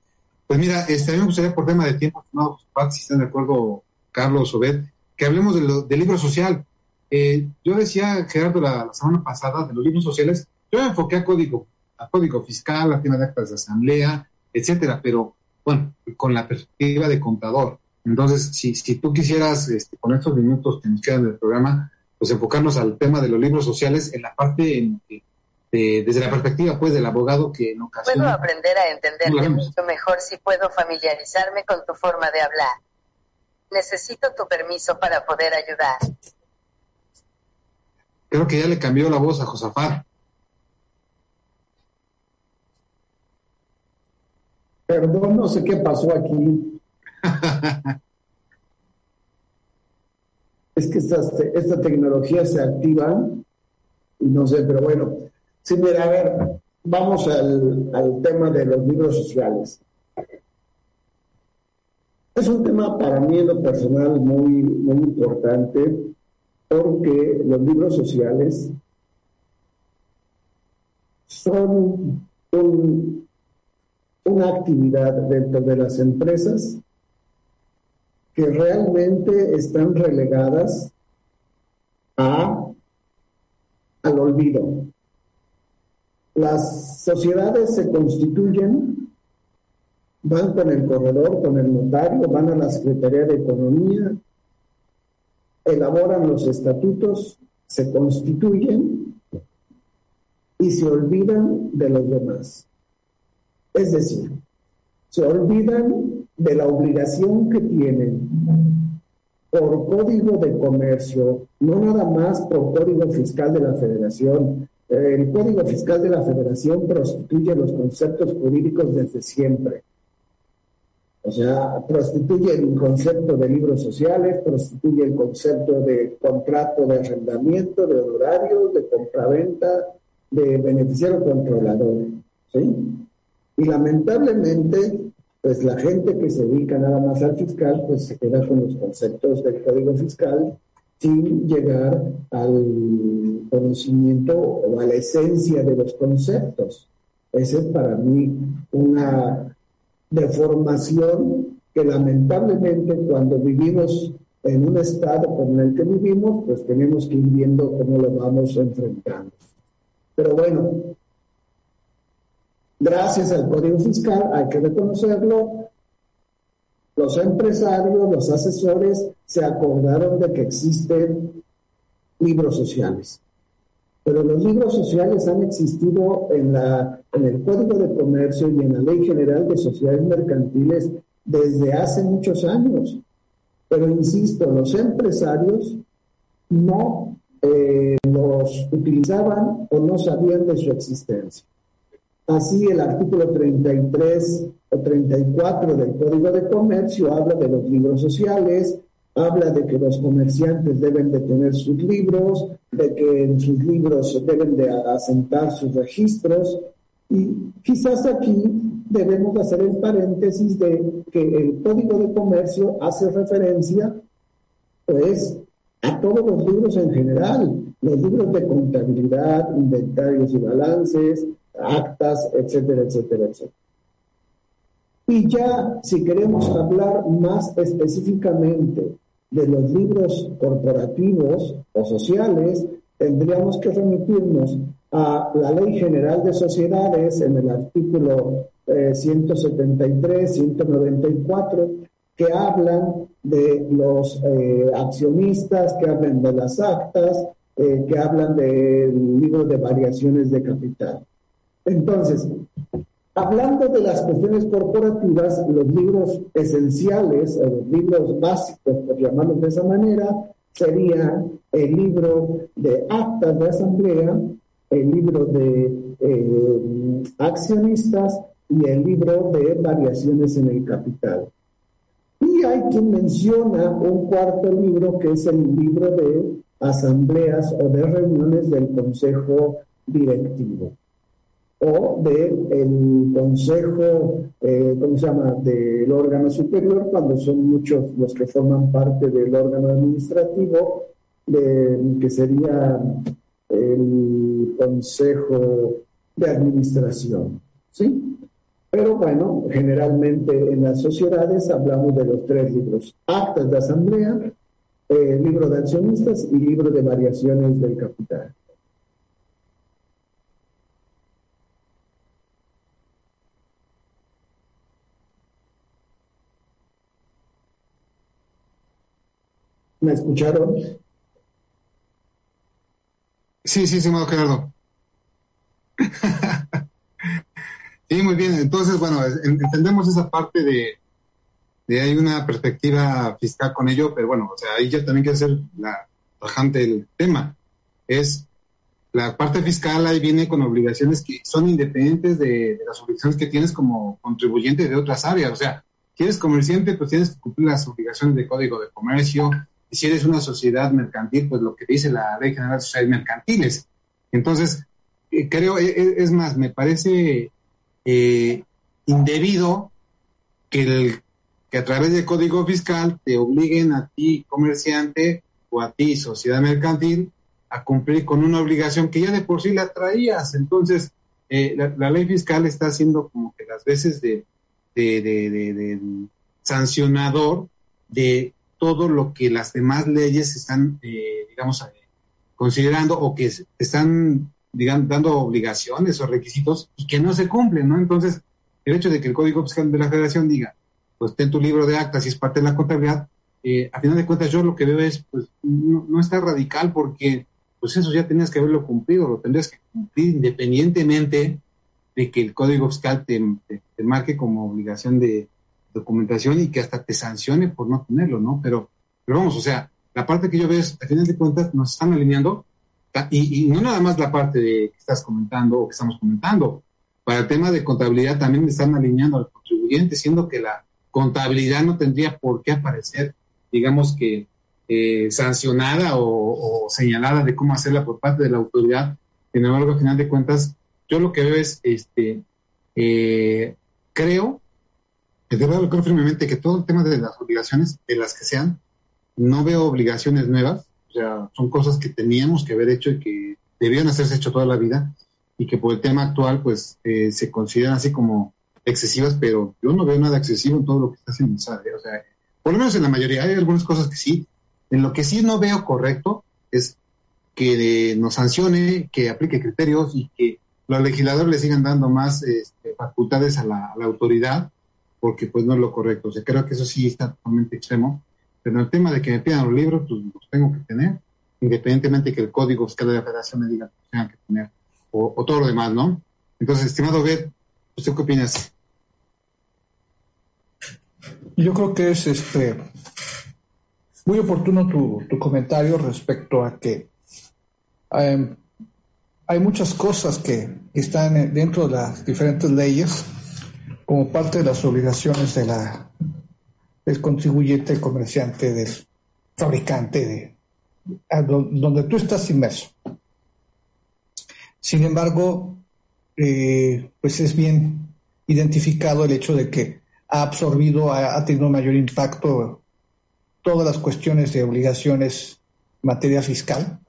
pues mira, este, a mí me gustaría por tema de tiempo, no, si están de acuerdo, Carlos, Obed, que hablemos del libro social. Eh, yo decía, Gerardo, la, semana pasada, de los libros sociales, yo me enfoqué a código, a código fiscal, a tema de actas de asamblea, etcétera, pero bueno, con la perspectiva de contador. Entonces, si, si tú quisieras, este, con estos minutos que nos quedan del programa, pues enfocarnos al tema de los libros sociales en la parte en desde la perspectiva pues del abogado que en ocasiones... Puedo aprender a entenderte mucho mejor si puedo familiarizarme con tu forma de hablar. Necesito tu permiso para poder ayudar. Creo que ya le cambió la voz a Josafat. Perdón, no sé qué pasó aquí. es que esta, tecnología se activa y no sé, pero bueno. Sí, mira, a ver, vamos al, tema de los libros sociales. Es un tema para mí en lo personal muy, muy importante porque los libros sociales son una actividad dentro de las empresas que realmente están relegadas a, al olvido. Las sociedades se constituyen, van con el corredor, con el notario, van a la Secretaría de Economía, elaboran los estatutos, se constituyen y se olvidan de los demás. Es decir, se olvidan de la obligación que tienen por código de comercio, no nada más por código fiscal de la federación. El código fiscal de la federación prostituye los conceptos jurídicos desde siempre. O sea, prostituye el concepto de libros sociales, prostituye el concepto de contrato de arrendamiento, de honorarios, de compraventa, de beneficiario controlador. ¿sí? Y lamentablemente, pues la gente que se dedica nada más al fiscal, pues se queda con los conceptos del código fiscal sin llegar al conocimiento o a la esencia de los conceptos. Esa es para mí una deformación que lamentablemente cuando vivimos en un estado como el que vivimos, pues tenemos que ir viendo cómo lo vamos enfrentando. Pero bueno, gracias al Código Fiscal, hay que reconocerlo, los empresarios, los asesores se acordaron de que existen libros sociales. Pero los libros sociales han existido en, la, en el Código de Comercio y en la Ley General de Sociedades Mercantiles desde hace muchos años. Pero insisto, los empresarios no eh, los utilizaban o no sabían de su existencia. Así el artículo 33 o 34 del Código de Comercio habla de los libros sociales, habla de que los comerciantes deben de tener sus libros, de que en sus libros deben de asentar sus registros. Y quizás aquí debemos hacer el paréntesis de que el Código de Comercio hace referencia pues a todos los libros en general, los libros de contabilidad, inventarios y balances, actas, etcétera, etcétera, etcétera. Y ya, si queremos hablar más específicamente de los libros corporativos o sociales, tendríamos que remitirnos a la Ley General de Sociedades en el artículo 173, eh, 194, que hablan de los eh, accionistas, que hablan de las actas, eh, que hablan del libro de variaciones de capital. Entonces, Hablando de las cuestiones corporativas, los libros esenciales, o los libros básicos, por llamarlos de esa manera, sería el libro de actas de asamblea, el libro de eh, accionistas y el libro de variaciones en el capital. Y hay quien menciona un cuarto libro que es el libro de asambleas o de reuniones del consejo directivo o del consejo, eh, ¿cómo se llama?, del órgano superior, cuando son muchos los que forman parte del órgano administrativo, que sería el consejo de administración, ¿sí? Pero bueno, generalmente en las sociedades hablamos de los tres libros, actas de asamblea, eh, libro de accionistas y libro de variaciones del capital. ¿Me escucharon? Sí, sí, sí, Gerardo. sí, muy bien. Entonces, bueno, entendemos esa parte de, de hay una perspectiva fiscal con ello, pero bueno, o sea, ahí yo también quiero hacer la tajante del tema. Es la parte fiscal ahí viene con obligaciones que son independientes de, de, las obligaciones que tienes como contribuyente de otras áreas. O sea, si eres comerciante, pues tienes que cumplir las obligaciones de código de comercio, si eres una sociedad mercantil, pues lo que dice la Ley General de Sociedades Mercantiles. Entonces, eh, creo, eh, eh, es más, me parece indebido que, que a través del Código Fiscal te obliguen a ti, comerciante, o a ti, sociedad mercantil, a cumplir con una obligación que ya de por sí la traías. Entonces, la, ley fiscal está haciendo como que las veces de, de sancionador de todo lo que las demás leyes están, eh, digamos, eh, considerando o que están, digamos, dando obligaciones o requisitos y que no se cumplen, ¿no? Entonces, el hecho de que el Código Fiscal de la Federación diga, pues ten tu libro de actas y es parte de la contabilidad, eh, a final de cuentas yo lo que veo es, pues, no, está radical porque, pues eso ya tenías que haberlo cumplido, lo tendrías que cumplir independientemente de que el Código Fiscal te marque como obligación de, documentación y que hasta te sancione por no tenerlo, ¿no? Pero, pero vamos, o sea, la parte que yo veo es, al final de cuentas, nos están alineando, y, no nada más la parte de que estás comentando o que estamos comentando, para el tema de contabilidad también me están alineando al contribuyente, siendo que la contabilidad no tendría por qué aparecer, digamos que eh, sancionada o, señalada de cómo hacerla por parte de la autoridad. Sin embargo, al final de cuentas, yo lo que veo es, este, eh, creo debo creo firmemente que todo el tema de las obligaciones, de las que sean, no veo obligaciones nuevas, o sea, son cosas que teníamos que haber hecho y que debían hacerse hecho toda la vida y que por el tema actual, pues, eh, se consideran así como excesivas, pero yo no veo nada excesivo en todo lo que está haciendo o sea, por lo menos en la mayoría, hay algunas cosas que sí. En lo que sí no veo correcto es que nos sancione, que aplique criterios y que los legisladores le sigan dando más este, facultades a la autoridad porque pues no es lo correcto. O sea, creo que eso sí está totalmente extremo. Pero el tema de que me pidan los libros, pues los tengo que tener, independientemente que el código fiscal de la federación me diga que tengan que tener, o, todo lo demás, ¿no? Entonces, estimado Beth, ¿usted qué opinas? Yo creo que es este muy oportuno tu, tu comentario respecto a que em, hay muchas cosas que están dentro de las diferentes leyes como parte de las obligaciones de la, del contribuyente, del comerciante, del fabricante, de, donde tú estás inmerso. Sin embargo, eh, pues es bien identificado el hecho de que ha absorbido, ha, tenido mayor impacto todas las cuestiones de obligaciones en materia fiscal.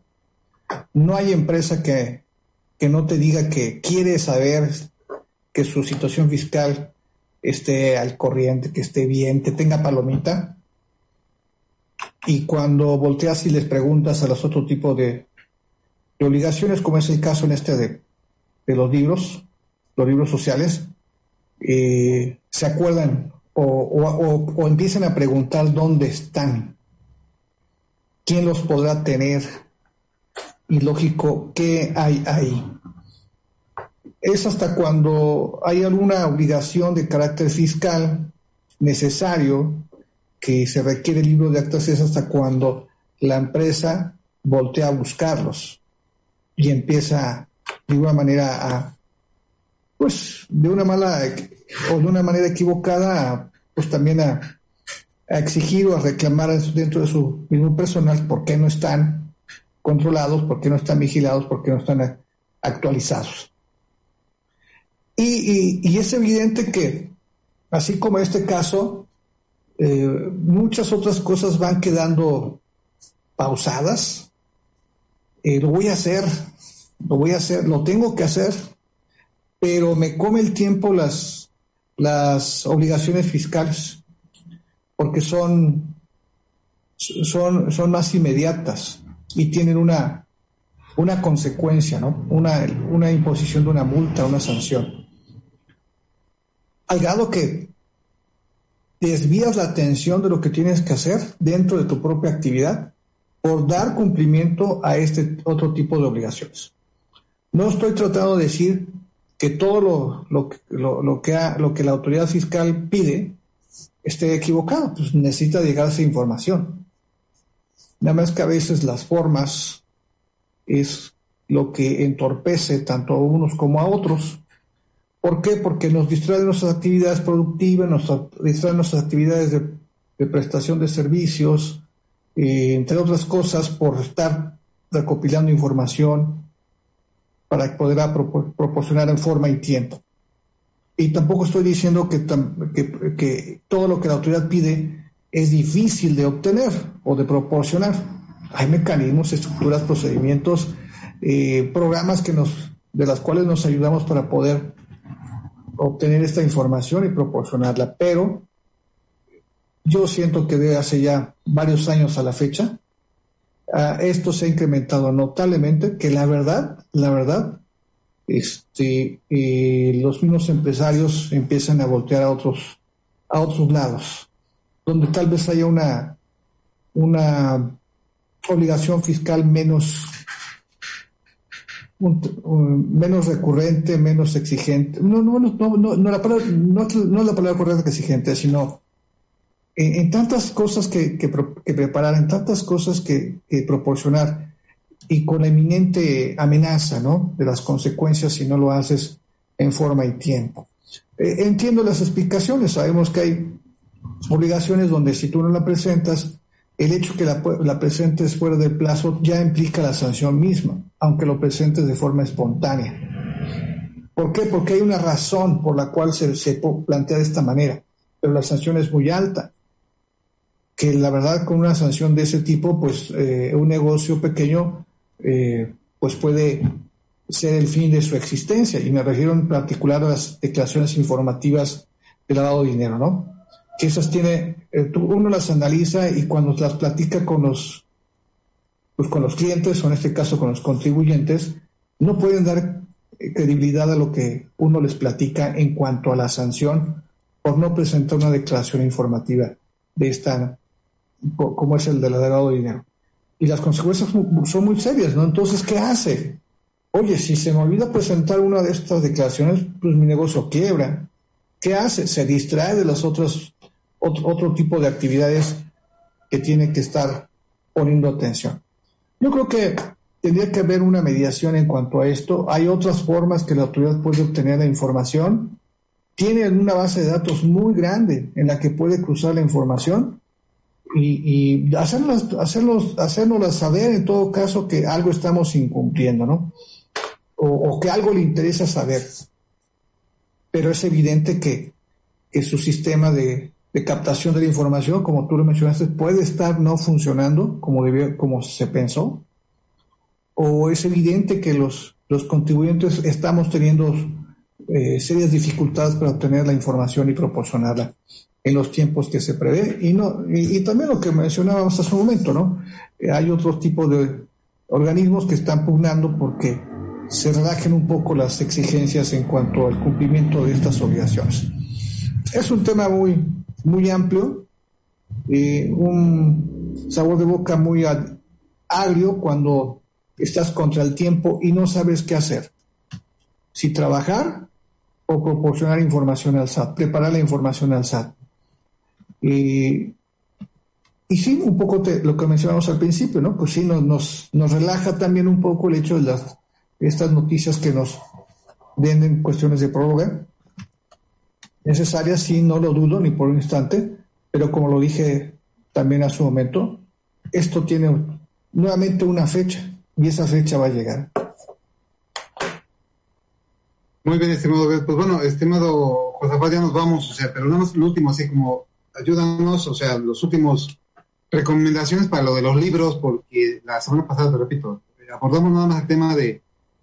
No hay empresa que, que no te diga que quiere saber que su situación fiscal esté al corriente, que esté bien, que tenga palomita. Y cuando volteas y les preguntas a los otros tipos de, obligaciones, como es el caso en este de, los libros, los libros sociales, eh, se acuerdan o, o, empiezan a preguntar dónde están, quién los podrá tener y lógico, ¿qué hay ahí? Es hasta cuando hay alguna obligación de carácter fiscal necesario que se requiere el libro de actas, es hasta cuando la empresa voltea a buscarlos y empieza de alguna manera a, pues, de una mala o de una manera equivocada, pues también a, a exigir o a reclamar dentro de su mismo personal por qué no están controlados, por qué no están vigilados, por qué no están actualizados. Y, es evidente que, así como este caso, eh, muchas otras cosas van quedando pausadas. Eh, lo voy a hacer, lo voy a hacer, lo tengo que hacer, pero me come el tiempo las, las obligaciones fiscales, porque son, son, son más inmediatas y tienen una, una consecuencia, ¿no? Una, una imposición de una multa, una sanción. Al grado que desvías la atención de lo que tienes que hacer dentro de tu propia actividad por dar cumplimiento a este otro tipo de obligaciones. No estoy tratando de decir que todo lo, que, lo que la autoridad fiscal pide esté equivocado, pues necesita llegar a esa información. Nada más que a veces las formas es lo que entorpece tanto a unos como a otros. ¿Por qué? Porque nos distrae nuestras actividades productivas, nos distrae nuestras actividades de, prestación de servicios, eh, entre otras cosas, por estar recopilando información para poder proporcionar en forma y tiempo. Y tampoco estoy diciendo que, que todo lo que la autoridad pide es difícil de obtener o de proporcionar hay mecanismos, estructuras, procedimientos, eh, programas que nos, de las cuales nos ayudamos para poder obtener esta información y proporcionarla. Pero yo siento que de hace ya varios años a la fecha, ah, esto se ha incrementado notablemente, que la verdad, la verdad, este, los mismos empresarios empiezan a voltear a otros, a otros lados, donde tal vez haya una, una obligación fiscal menos, menos recurrente, menos exigente. No, no, no, no, no, la palabra, no, no la palabra correcta que exigente, sino en, tantas cosas que, que, preparar, en tantas cosas que, proporcionar y con la eminente amenaza ¿no? de las consecuencias si no lo haces en forma y tiempo. Eh, entiendo las explicaciones, sabemos que hay obligaciones donde si tú no la presentas, el hecho que la, presentes fuera del plazo ya implica la sanción misma, aunque lo presentes de forma espontánea. ¿Por qué? Porque hay una razón por la cual se, se plantea de esta manera, pero la sanción es muy alta. Que la verdad con una sanción de ese tipo, pues eh, un negocio pequeño, eh, pues puede ser el fin de su existencia. Y me refiero en particular a las declaraciones informativas de lavado de dinero, ¿no? Esas tiene, eh, uno las analiza y cuando las platica con los, pues con los clientes, o en este caso con los contribuyentes, no pueden dar eh, credibilidad a lo que uno les platica en cuanto a la sanción por no presentar una declaración informativa de esta, como es el del lavado de dinero. Y las consecuencias son muy serias, ¿no? Entonces, ¿qué hace? Oye, si se me olvida presentar una de estas declaraciones, pues mi negocio quiebra. ¿Qué hace? Se distrae de las otras otro, tipo de actividades que tiene que estar poniendo atención. Yo creo que tendría que haber una mediación en cuanto a esto. Hay otras formas que la autoridad puede obtener la información. Tiene una base de datos muy grande en la que puede cruzar la información y, y hacernos, hacernos, saber en todo caso que algo estamos incumpliendo, ¿no? O, o, que algo le interesa saber. Pero es evidente que, que su sistema de, de captación de la información, como tú lo mencionaste, puede estar no funcionando como, como se pensó, o es evidente que los, los contribuyentes estamos teniendo eh, serias dificultades para obtener la información y proporcionarla en los tiempos que se prevé. Y, no, y, también lo que mencionábamos hace un momento, ¿no? Eh, hay otros tipos de organismos que están pugnando porque se relajen un poco las exigencias en cuanto al cumplimiento de estas obligaciones. Es un tema muy, muy amplio, eh, un sabor de boca muy agrio cuando estás contra el tiempo y no sabes qué hacer. si trabajar o proporcionar información al SAT, preparar la información al SAT. Y, y sí, un poco lo que mencionamos al principio, ¿no? Pues sí, nos, nos, relaja también un poco el hecho de las, estas noticias que nos vienen cuestiones de prórroga. Necesarias, sí, no lo dudo ni por un instante, pero como lo dije también a su momento, esto tiene nuevamente una fecha y esa fecha va a llegar. Muy bien, estimado Pues bueno, estimado Josafat, ya nos vamos, o sea, pero nada más lo último, así como ayúdanos, o sea, los últimos recomendaciones para lo de los libros, porque la semana pasada, te repito, abordamos nada más el tema de,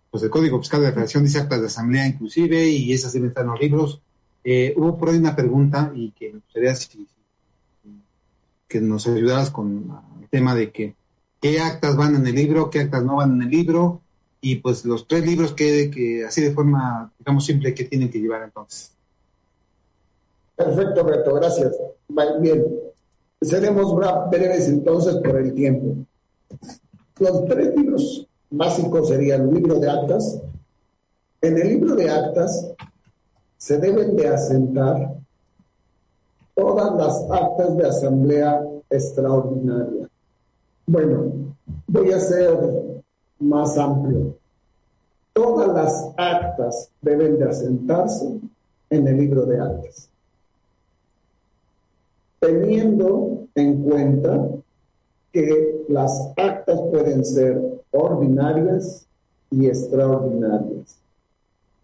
pues el Código Fiscal de la Federación dice actas de asamblea inclusive, y esas deben estar en los libros. Eh, hubo por ahí una pregunta y que me gustaría que nos ayudaras con el tema de que qué actas van en el libro, qué actas no van en el libro, y pues los tres libros que, que así de forma, digamos, simple, que tienen que llevar entonces. Perfecto, Beto, gracias. Bien, seremos breves entonces por el tiempo. Los tres libros básicos serían el libro de actas. En el libro de actas se deben de asentar todas las actas de asamblea extraordinaria. Bueno, voy a ser más amplio. Todas las actas deben de asentarse en el libro de actas, teniendo en cuenta que las actas pueden ser ordinarias y extraordinarias.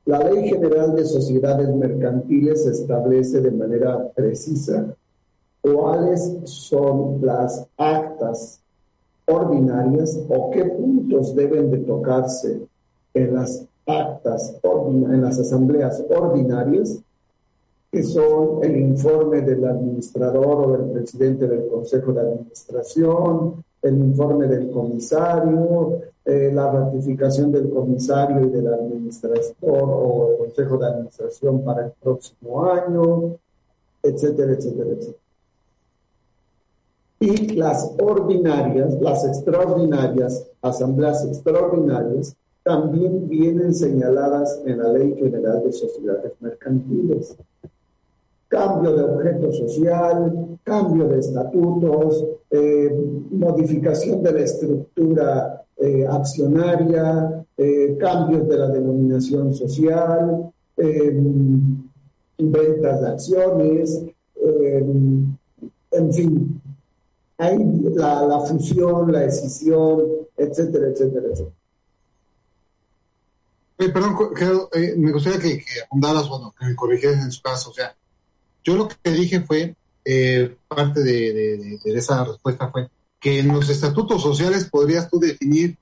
La Ley General de Sociedades Mercantiles establece de manera precisa cuáles son las actas ordinarias o qué puntos deben de tocarse en las actas, en las asambleas ordinarias, que son el informe del administrador o del presidente del Consejo de Administración, el informe del comisario, eh, la ratificación del comisario y del administrador o Consejo de Administración para el próximo año, etcétera, etcétera, etcétera y las ordinarias, las extraordinarias, asambleas extraordinarias, también vienen señaladas en la Ley General de Sociedades Mercantiles. Cambio de objeto social, cambio de estatutos, eh, modificación de la estructura eh, accionaria, eh, cambios de la denominación social, ventas de acciones, en fin, hay la, fusión, la decisión, etcétera, etcétera, etcétera. perdón, eh, me gustaría que, que bueno, que me corrigieras en su caso. O sea, yo lo que dije fue, eh, parte de, esa respuesta fue que en los estatutos sociales podrías tú definir,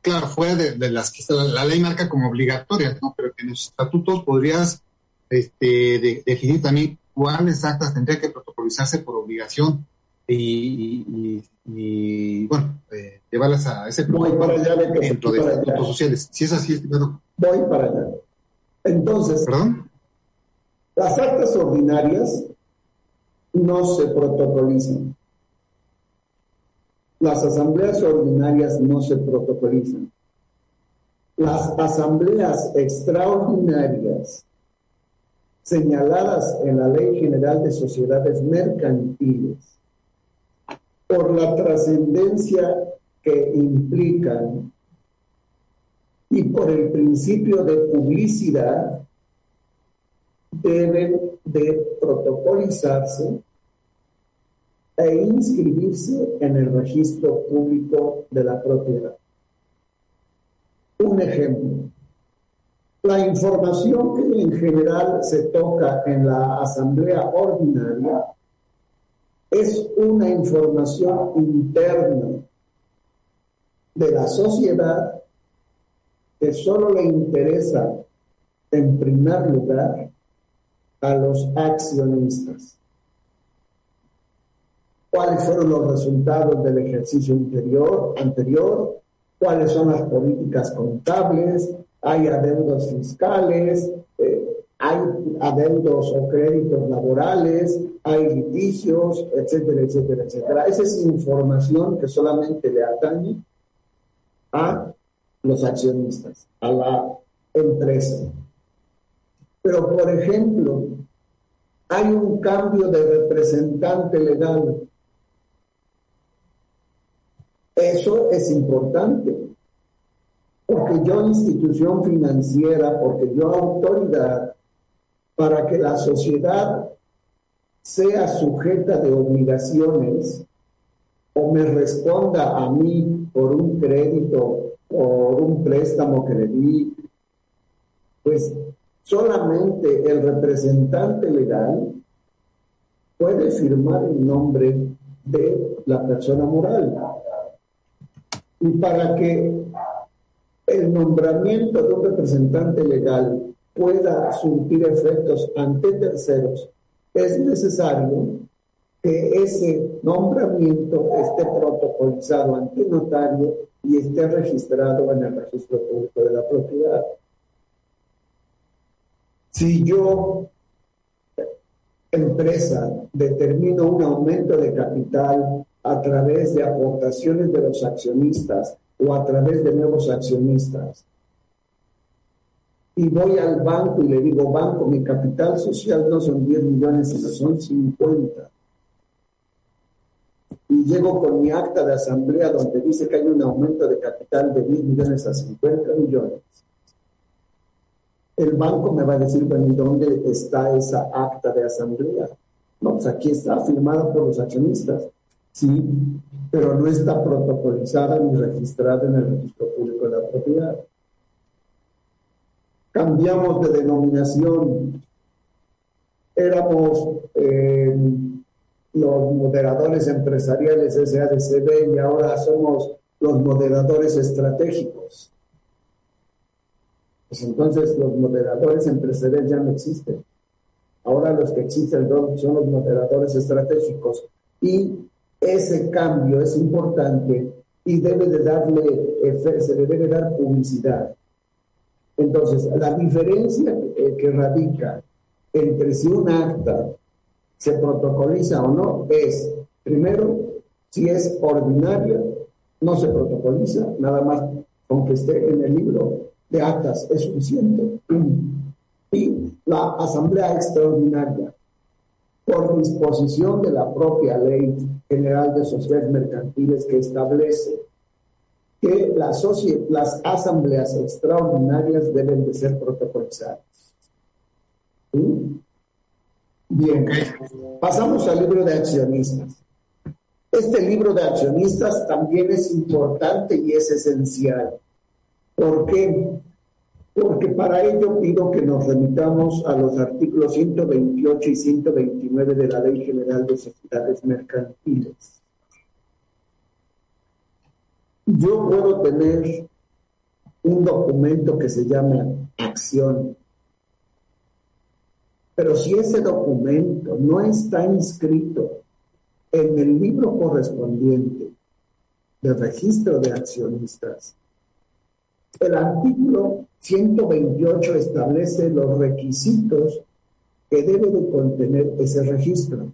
claro, fuera de, las que la, ley marca como obligatorias, ¿no? Pero que en los estatutos podrías este, definir también cuáles actas tendría que protocolizarse por obligación y, y, bueno, eh, llevarlas a ese allá dentro de los grupos sociales. Si es así, estimado. Voy para allá. Entonces, ¿Perdón? las actas ordinarias no se protocolizan. Las asambleas ordinarias no se protocolizan. Las asambleas extraordinarias señaladas en la Ley General de Sociedades Mercantiles por la trascendencia que implican y por el principio de publicidad deben de protocolizarse e inscribirse en el registro público de la propiedad. Un ejemplo, la información que en general se toca en la asamblea ordinaria es una información interna de la sociedad que solo le interesa en primer lugar a los accionistas. ¿Cuáles fueron los resultados del ejercicio anterior? anterior? ¿Cuáles son las políticas contables? ¿Hay adeudos fiscales? Eh, ¿Hay adeudos o créditos laborales? hay litigios, etcétera, etcétera, etcétera. Esa es información que solamente le atañe a los accionistas, a la empresa. Pero, por ejemplo, hay un cambio de representante legal. Eso es importante, porque yo institución financiera, porque yo autoridad, para que la sociedad sea sujeta de obligaciones o me responda a mí por un crédito, por un préstamo que le di, pues solamente el representante legal puede firmar en nombre de la persona moral. Y para que el nombramiento de un representante legal pueda surtir efectos ante terceros, es necesario que ese nombramiento esté protocolizado ante notario y esté registrado en el registro público de la propiedad. Si yo, empresa, determino un aumento de capital a través de aportaciones de los accionistas o a través de nuevos accionistas, y voy al banco y le digo, banco, mi capital social no son 10 millones, sino son 50. Y llego con mi acta de asamblea donde dice que hay un aumento de capital de 10 millones a 50 millones. El banco me va a decir, bueno, ¿y dónde está esa acta de asamblea? No, pues aquí está firmada por los accionistas, sí, pero no está protocolizada ni registrada en el registro público de la propiedad cambiamos de denominación. Éramos eh, los moderadores empresariales SADCB y ahora somos los moderadores estratégicos. Pues entonces los moderadores empresariales ya no existen. Ahora los que existen son los moderadores estratégicos. Y ese cambio es importante y debe de darle, se le debe dar publicidad. Entonces, la diferencia que radica entre si un acta se protocoliza o no es, primero, si es ordinaria, no se protocoliza, nada más con que esté en el libro de actas es suficiente. Y la asamblea extraordinaria, por disposición de la propia ley general de sociedades mercantiles que establece que las, las asambleas extraordinarias deben de ser protocolizadas. Bien, pasamos al libro de accionistas. Este libro de accionistas también es importante y es esencial. ¿Por qué? Porque para ello pido que nos remitamos a los artículos 128 y 129 de la Ley General de Sociedades Mercantiles. Yo puedo tener un documento que se llama acción, pero si ese documento no está inscrito en el libro correspondiente de registro de accionistas, el artículo 128 establece los requisitos que debe de contener ese registro.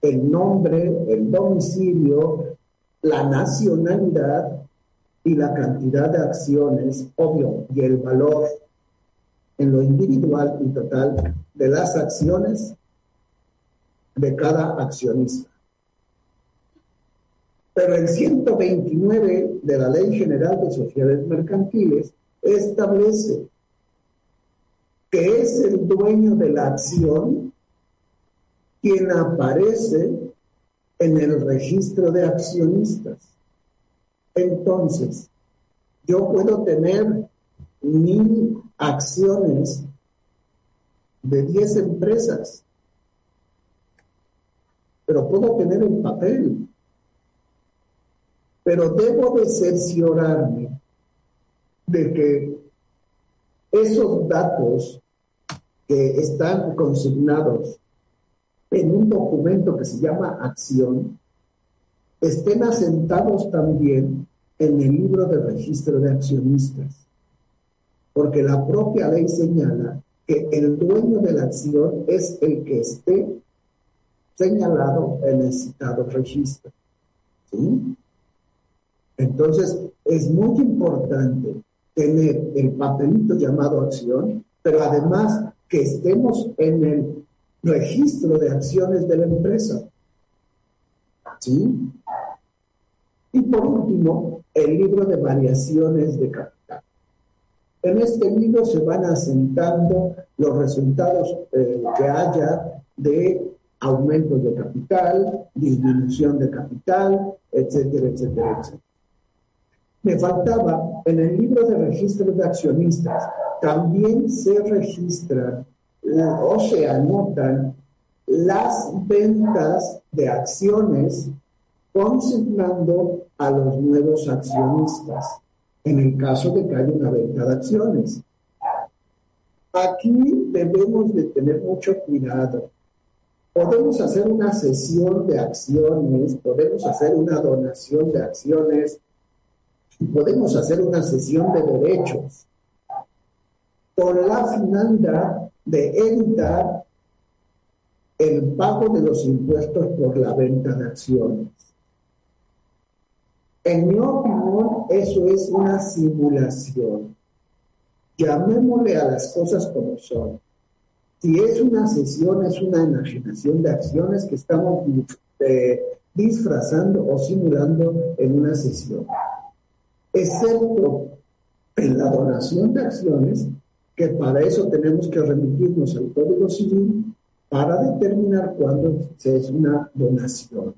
El nombre, el domicilio, la nacionalidad y la cantidad de acciones, obvio, y el valor en lo individual y total de las acciones de cada accionista. Pero el 129 de la Ley General de Sociedades Mercantiles establece que es el dueño de la acción quien aparece en el registro de accionistas. Entonces, yo puedo tener mil acciones de 10 empresas, pero puedo tener el papel. Pero debo de cerciorarme de que esos datos que están consignados en un documento que se llama acción estén asentados también en el libro de registro de accionistas, porque la propia ley señala que el dueño de la acción es el que esté señalado en el citado registro. Entonces, es muy importante tener el papelito llamado acción, pero además que estemos en el registro de acciones de la empresa. ¿Sí? Y por último, el libro de variaciones de capital. En este libro se van asentando los resultados eh, que haya de aumentos de capital, disminución de capital, etcétera, etcétera, etcétera. Me faltaba, en el libro de registro de accionistas, también se registran o se anotan las ventas de acciones consignando a los nuevos accionistas, en el caso de que haya una venta de acciones. Aquí debemos de tener mucho cuidado. Podemos hacer una sesión de acciones, podemos hacer una donación de acciones, podemos hacer una sesión de derechos con la finalidad de evitar el pago de los impuestos por la venta de acciones. En mi opinión, eso es una simulación. Llamémosle a las cosas como son. Si es una sesión, es una enajenación de acciones que estamos eh, disfrazando o simulando en una sesión. Excepto en la donación de acciones, que para eso tenemos que remitirnos al Código Civil para determinar cuándo es una donación.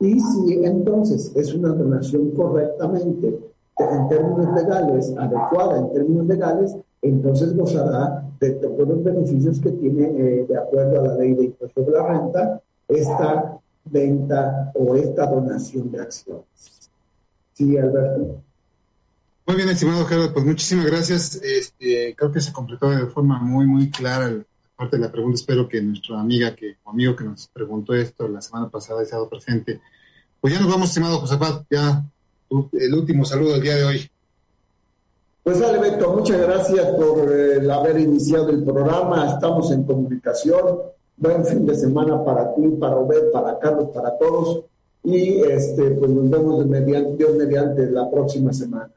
Y si entonces es una donación correctamente, en términos legales, adecuada en términos legales, entonces gozará de todos los beneficios que tiene, eh, de acuerdo a la ley de impuesto de la renta, esta venta o esta donación de acciones. Sí, Alberto. Muy bien, estimado Gerardo, pues muchísimas gracias. Este, creo que se completó de forma muy, muy clara la parte de la pregunta. Espero que nuestra amiga que, o amigo que nos preguntó esto la semana pasada haya estado presente. Pues ya nos vamos, estimado Josafat, ya el último saludo del día de hoy. Pues dale, Beto, muchas gracias por eh, haber iniciado el programa. Estamos en comunicación. Buen fin de semana para ti, para Obed, para Carlos, para todos. Y este, pues nos vemos mediante, Dios mediante la próxima semana.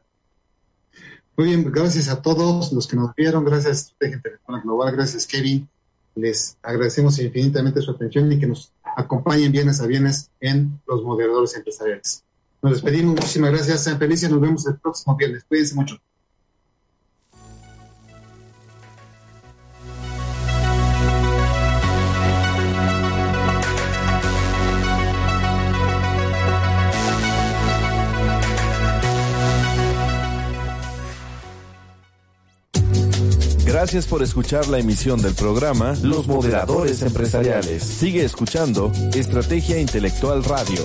Muy bien, gracias a todos los que nos vieron, gracias gente Global, gracias Kevin, les agradecemos infinitamente su atención y que nos acompañen bienes a bienes en los moderadores empresariales. Nos despedimos, muchísimas gracias, sean felices, nos vemos el próximo viernes, cuídense mucho. Gracias por escuchar la emisión del programa Los Moderadores Empresariales. Sigue escuchando Estrategia Intelectual Radio.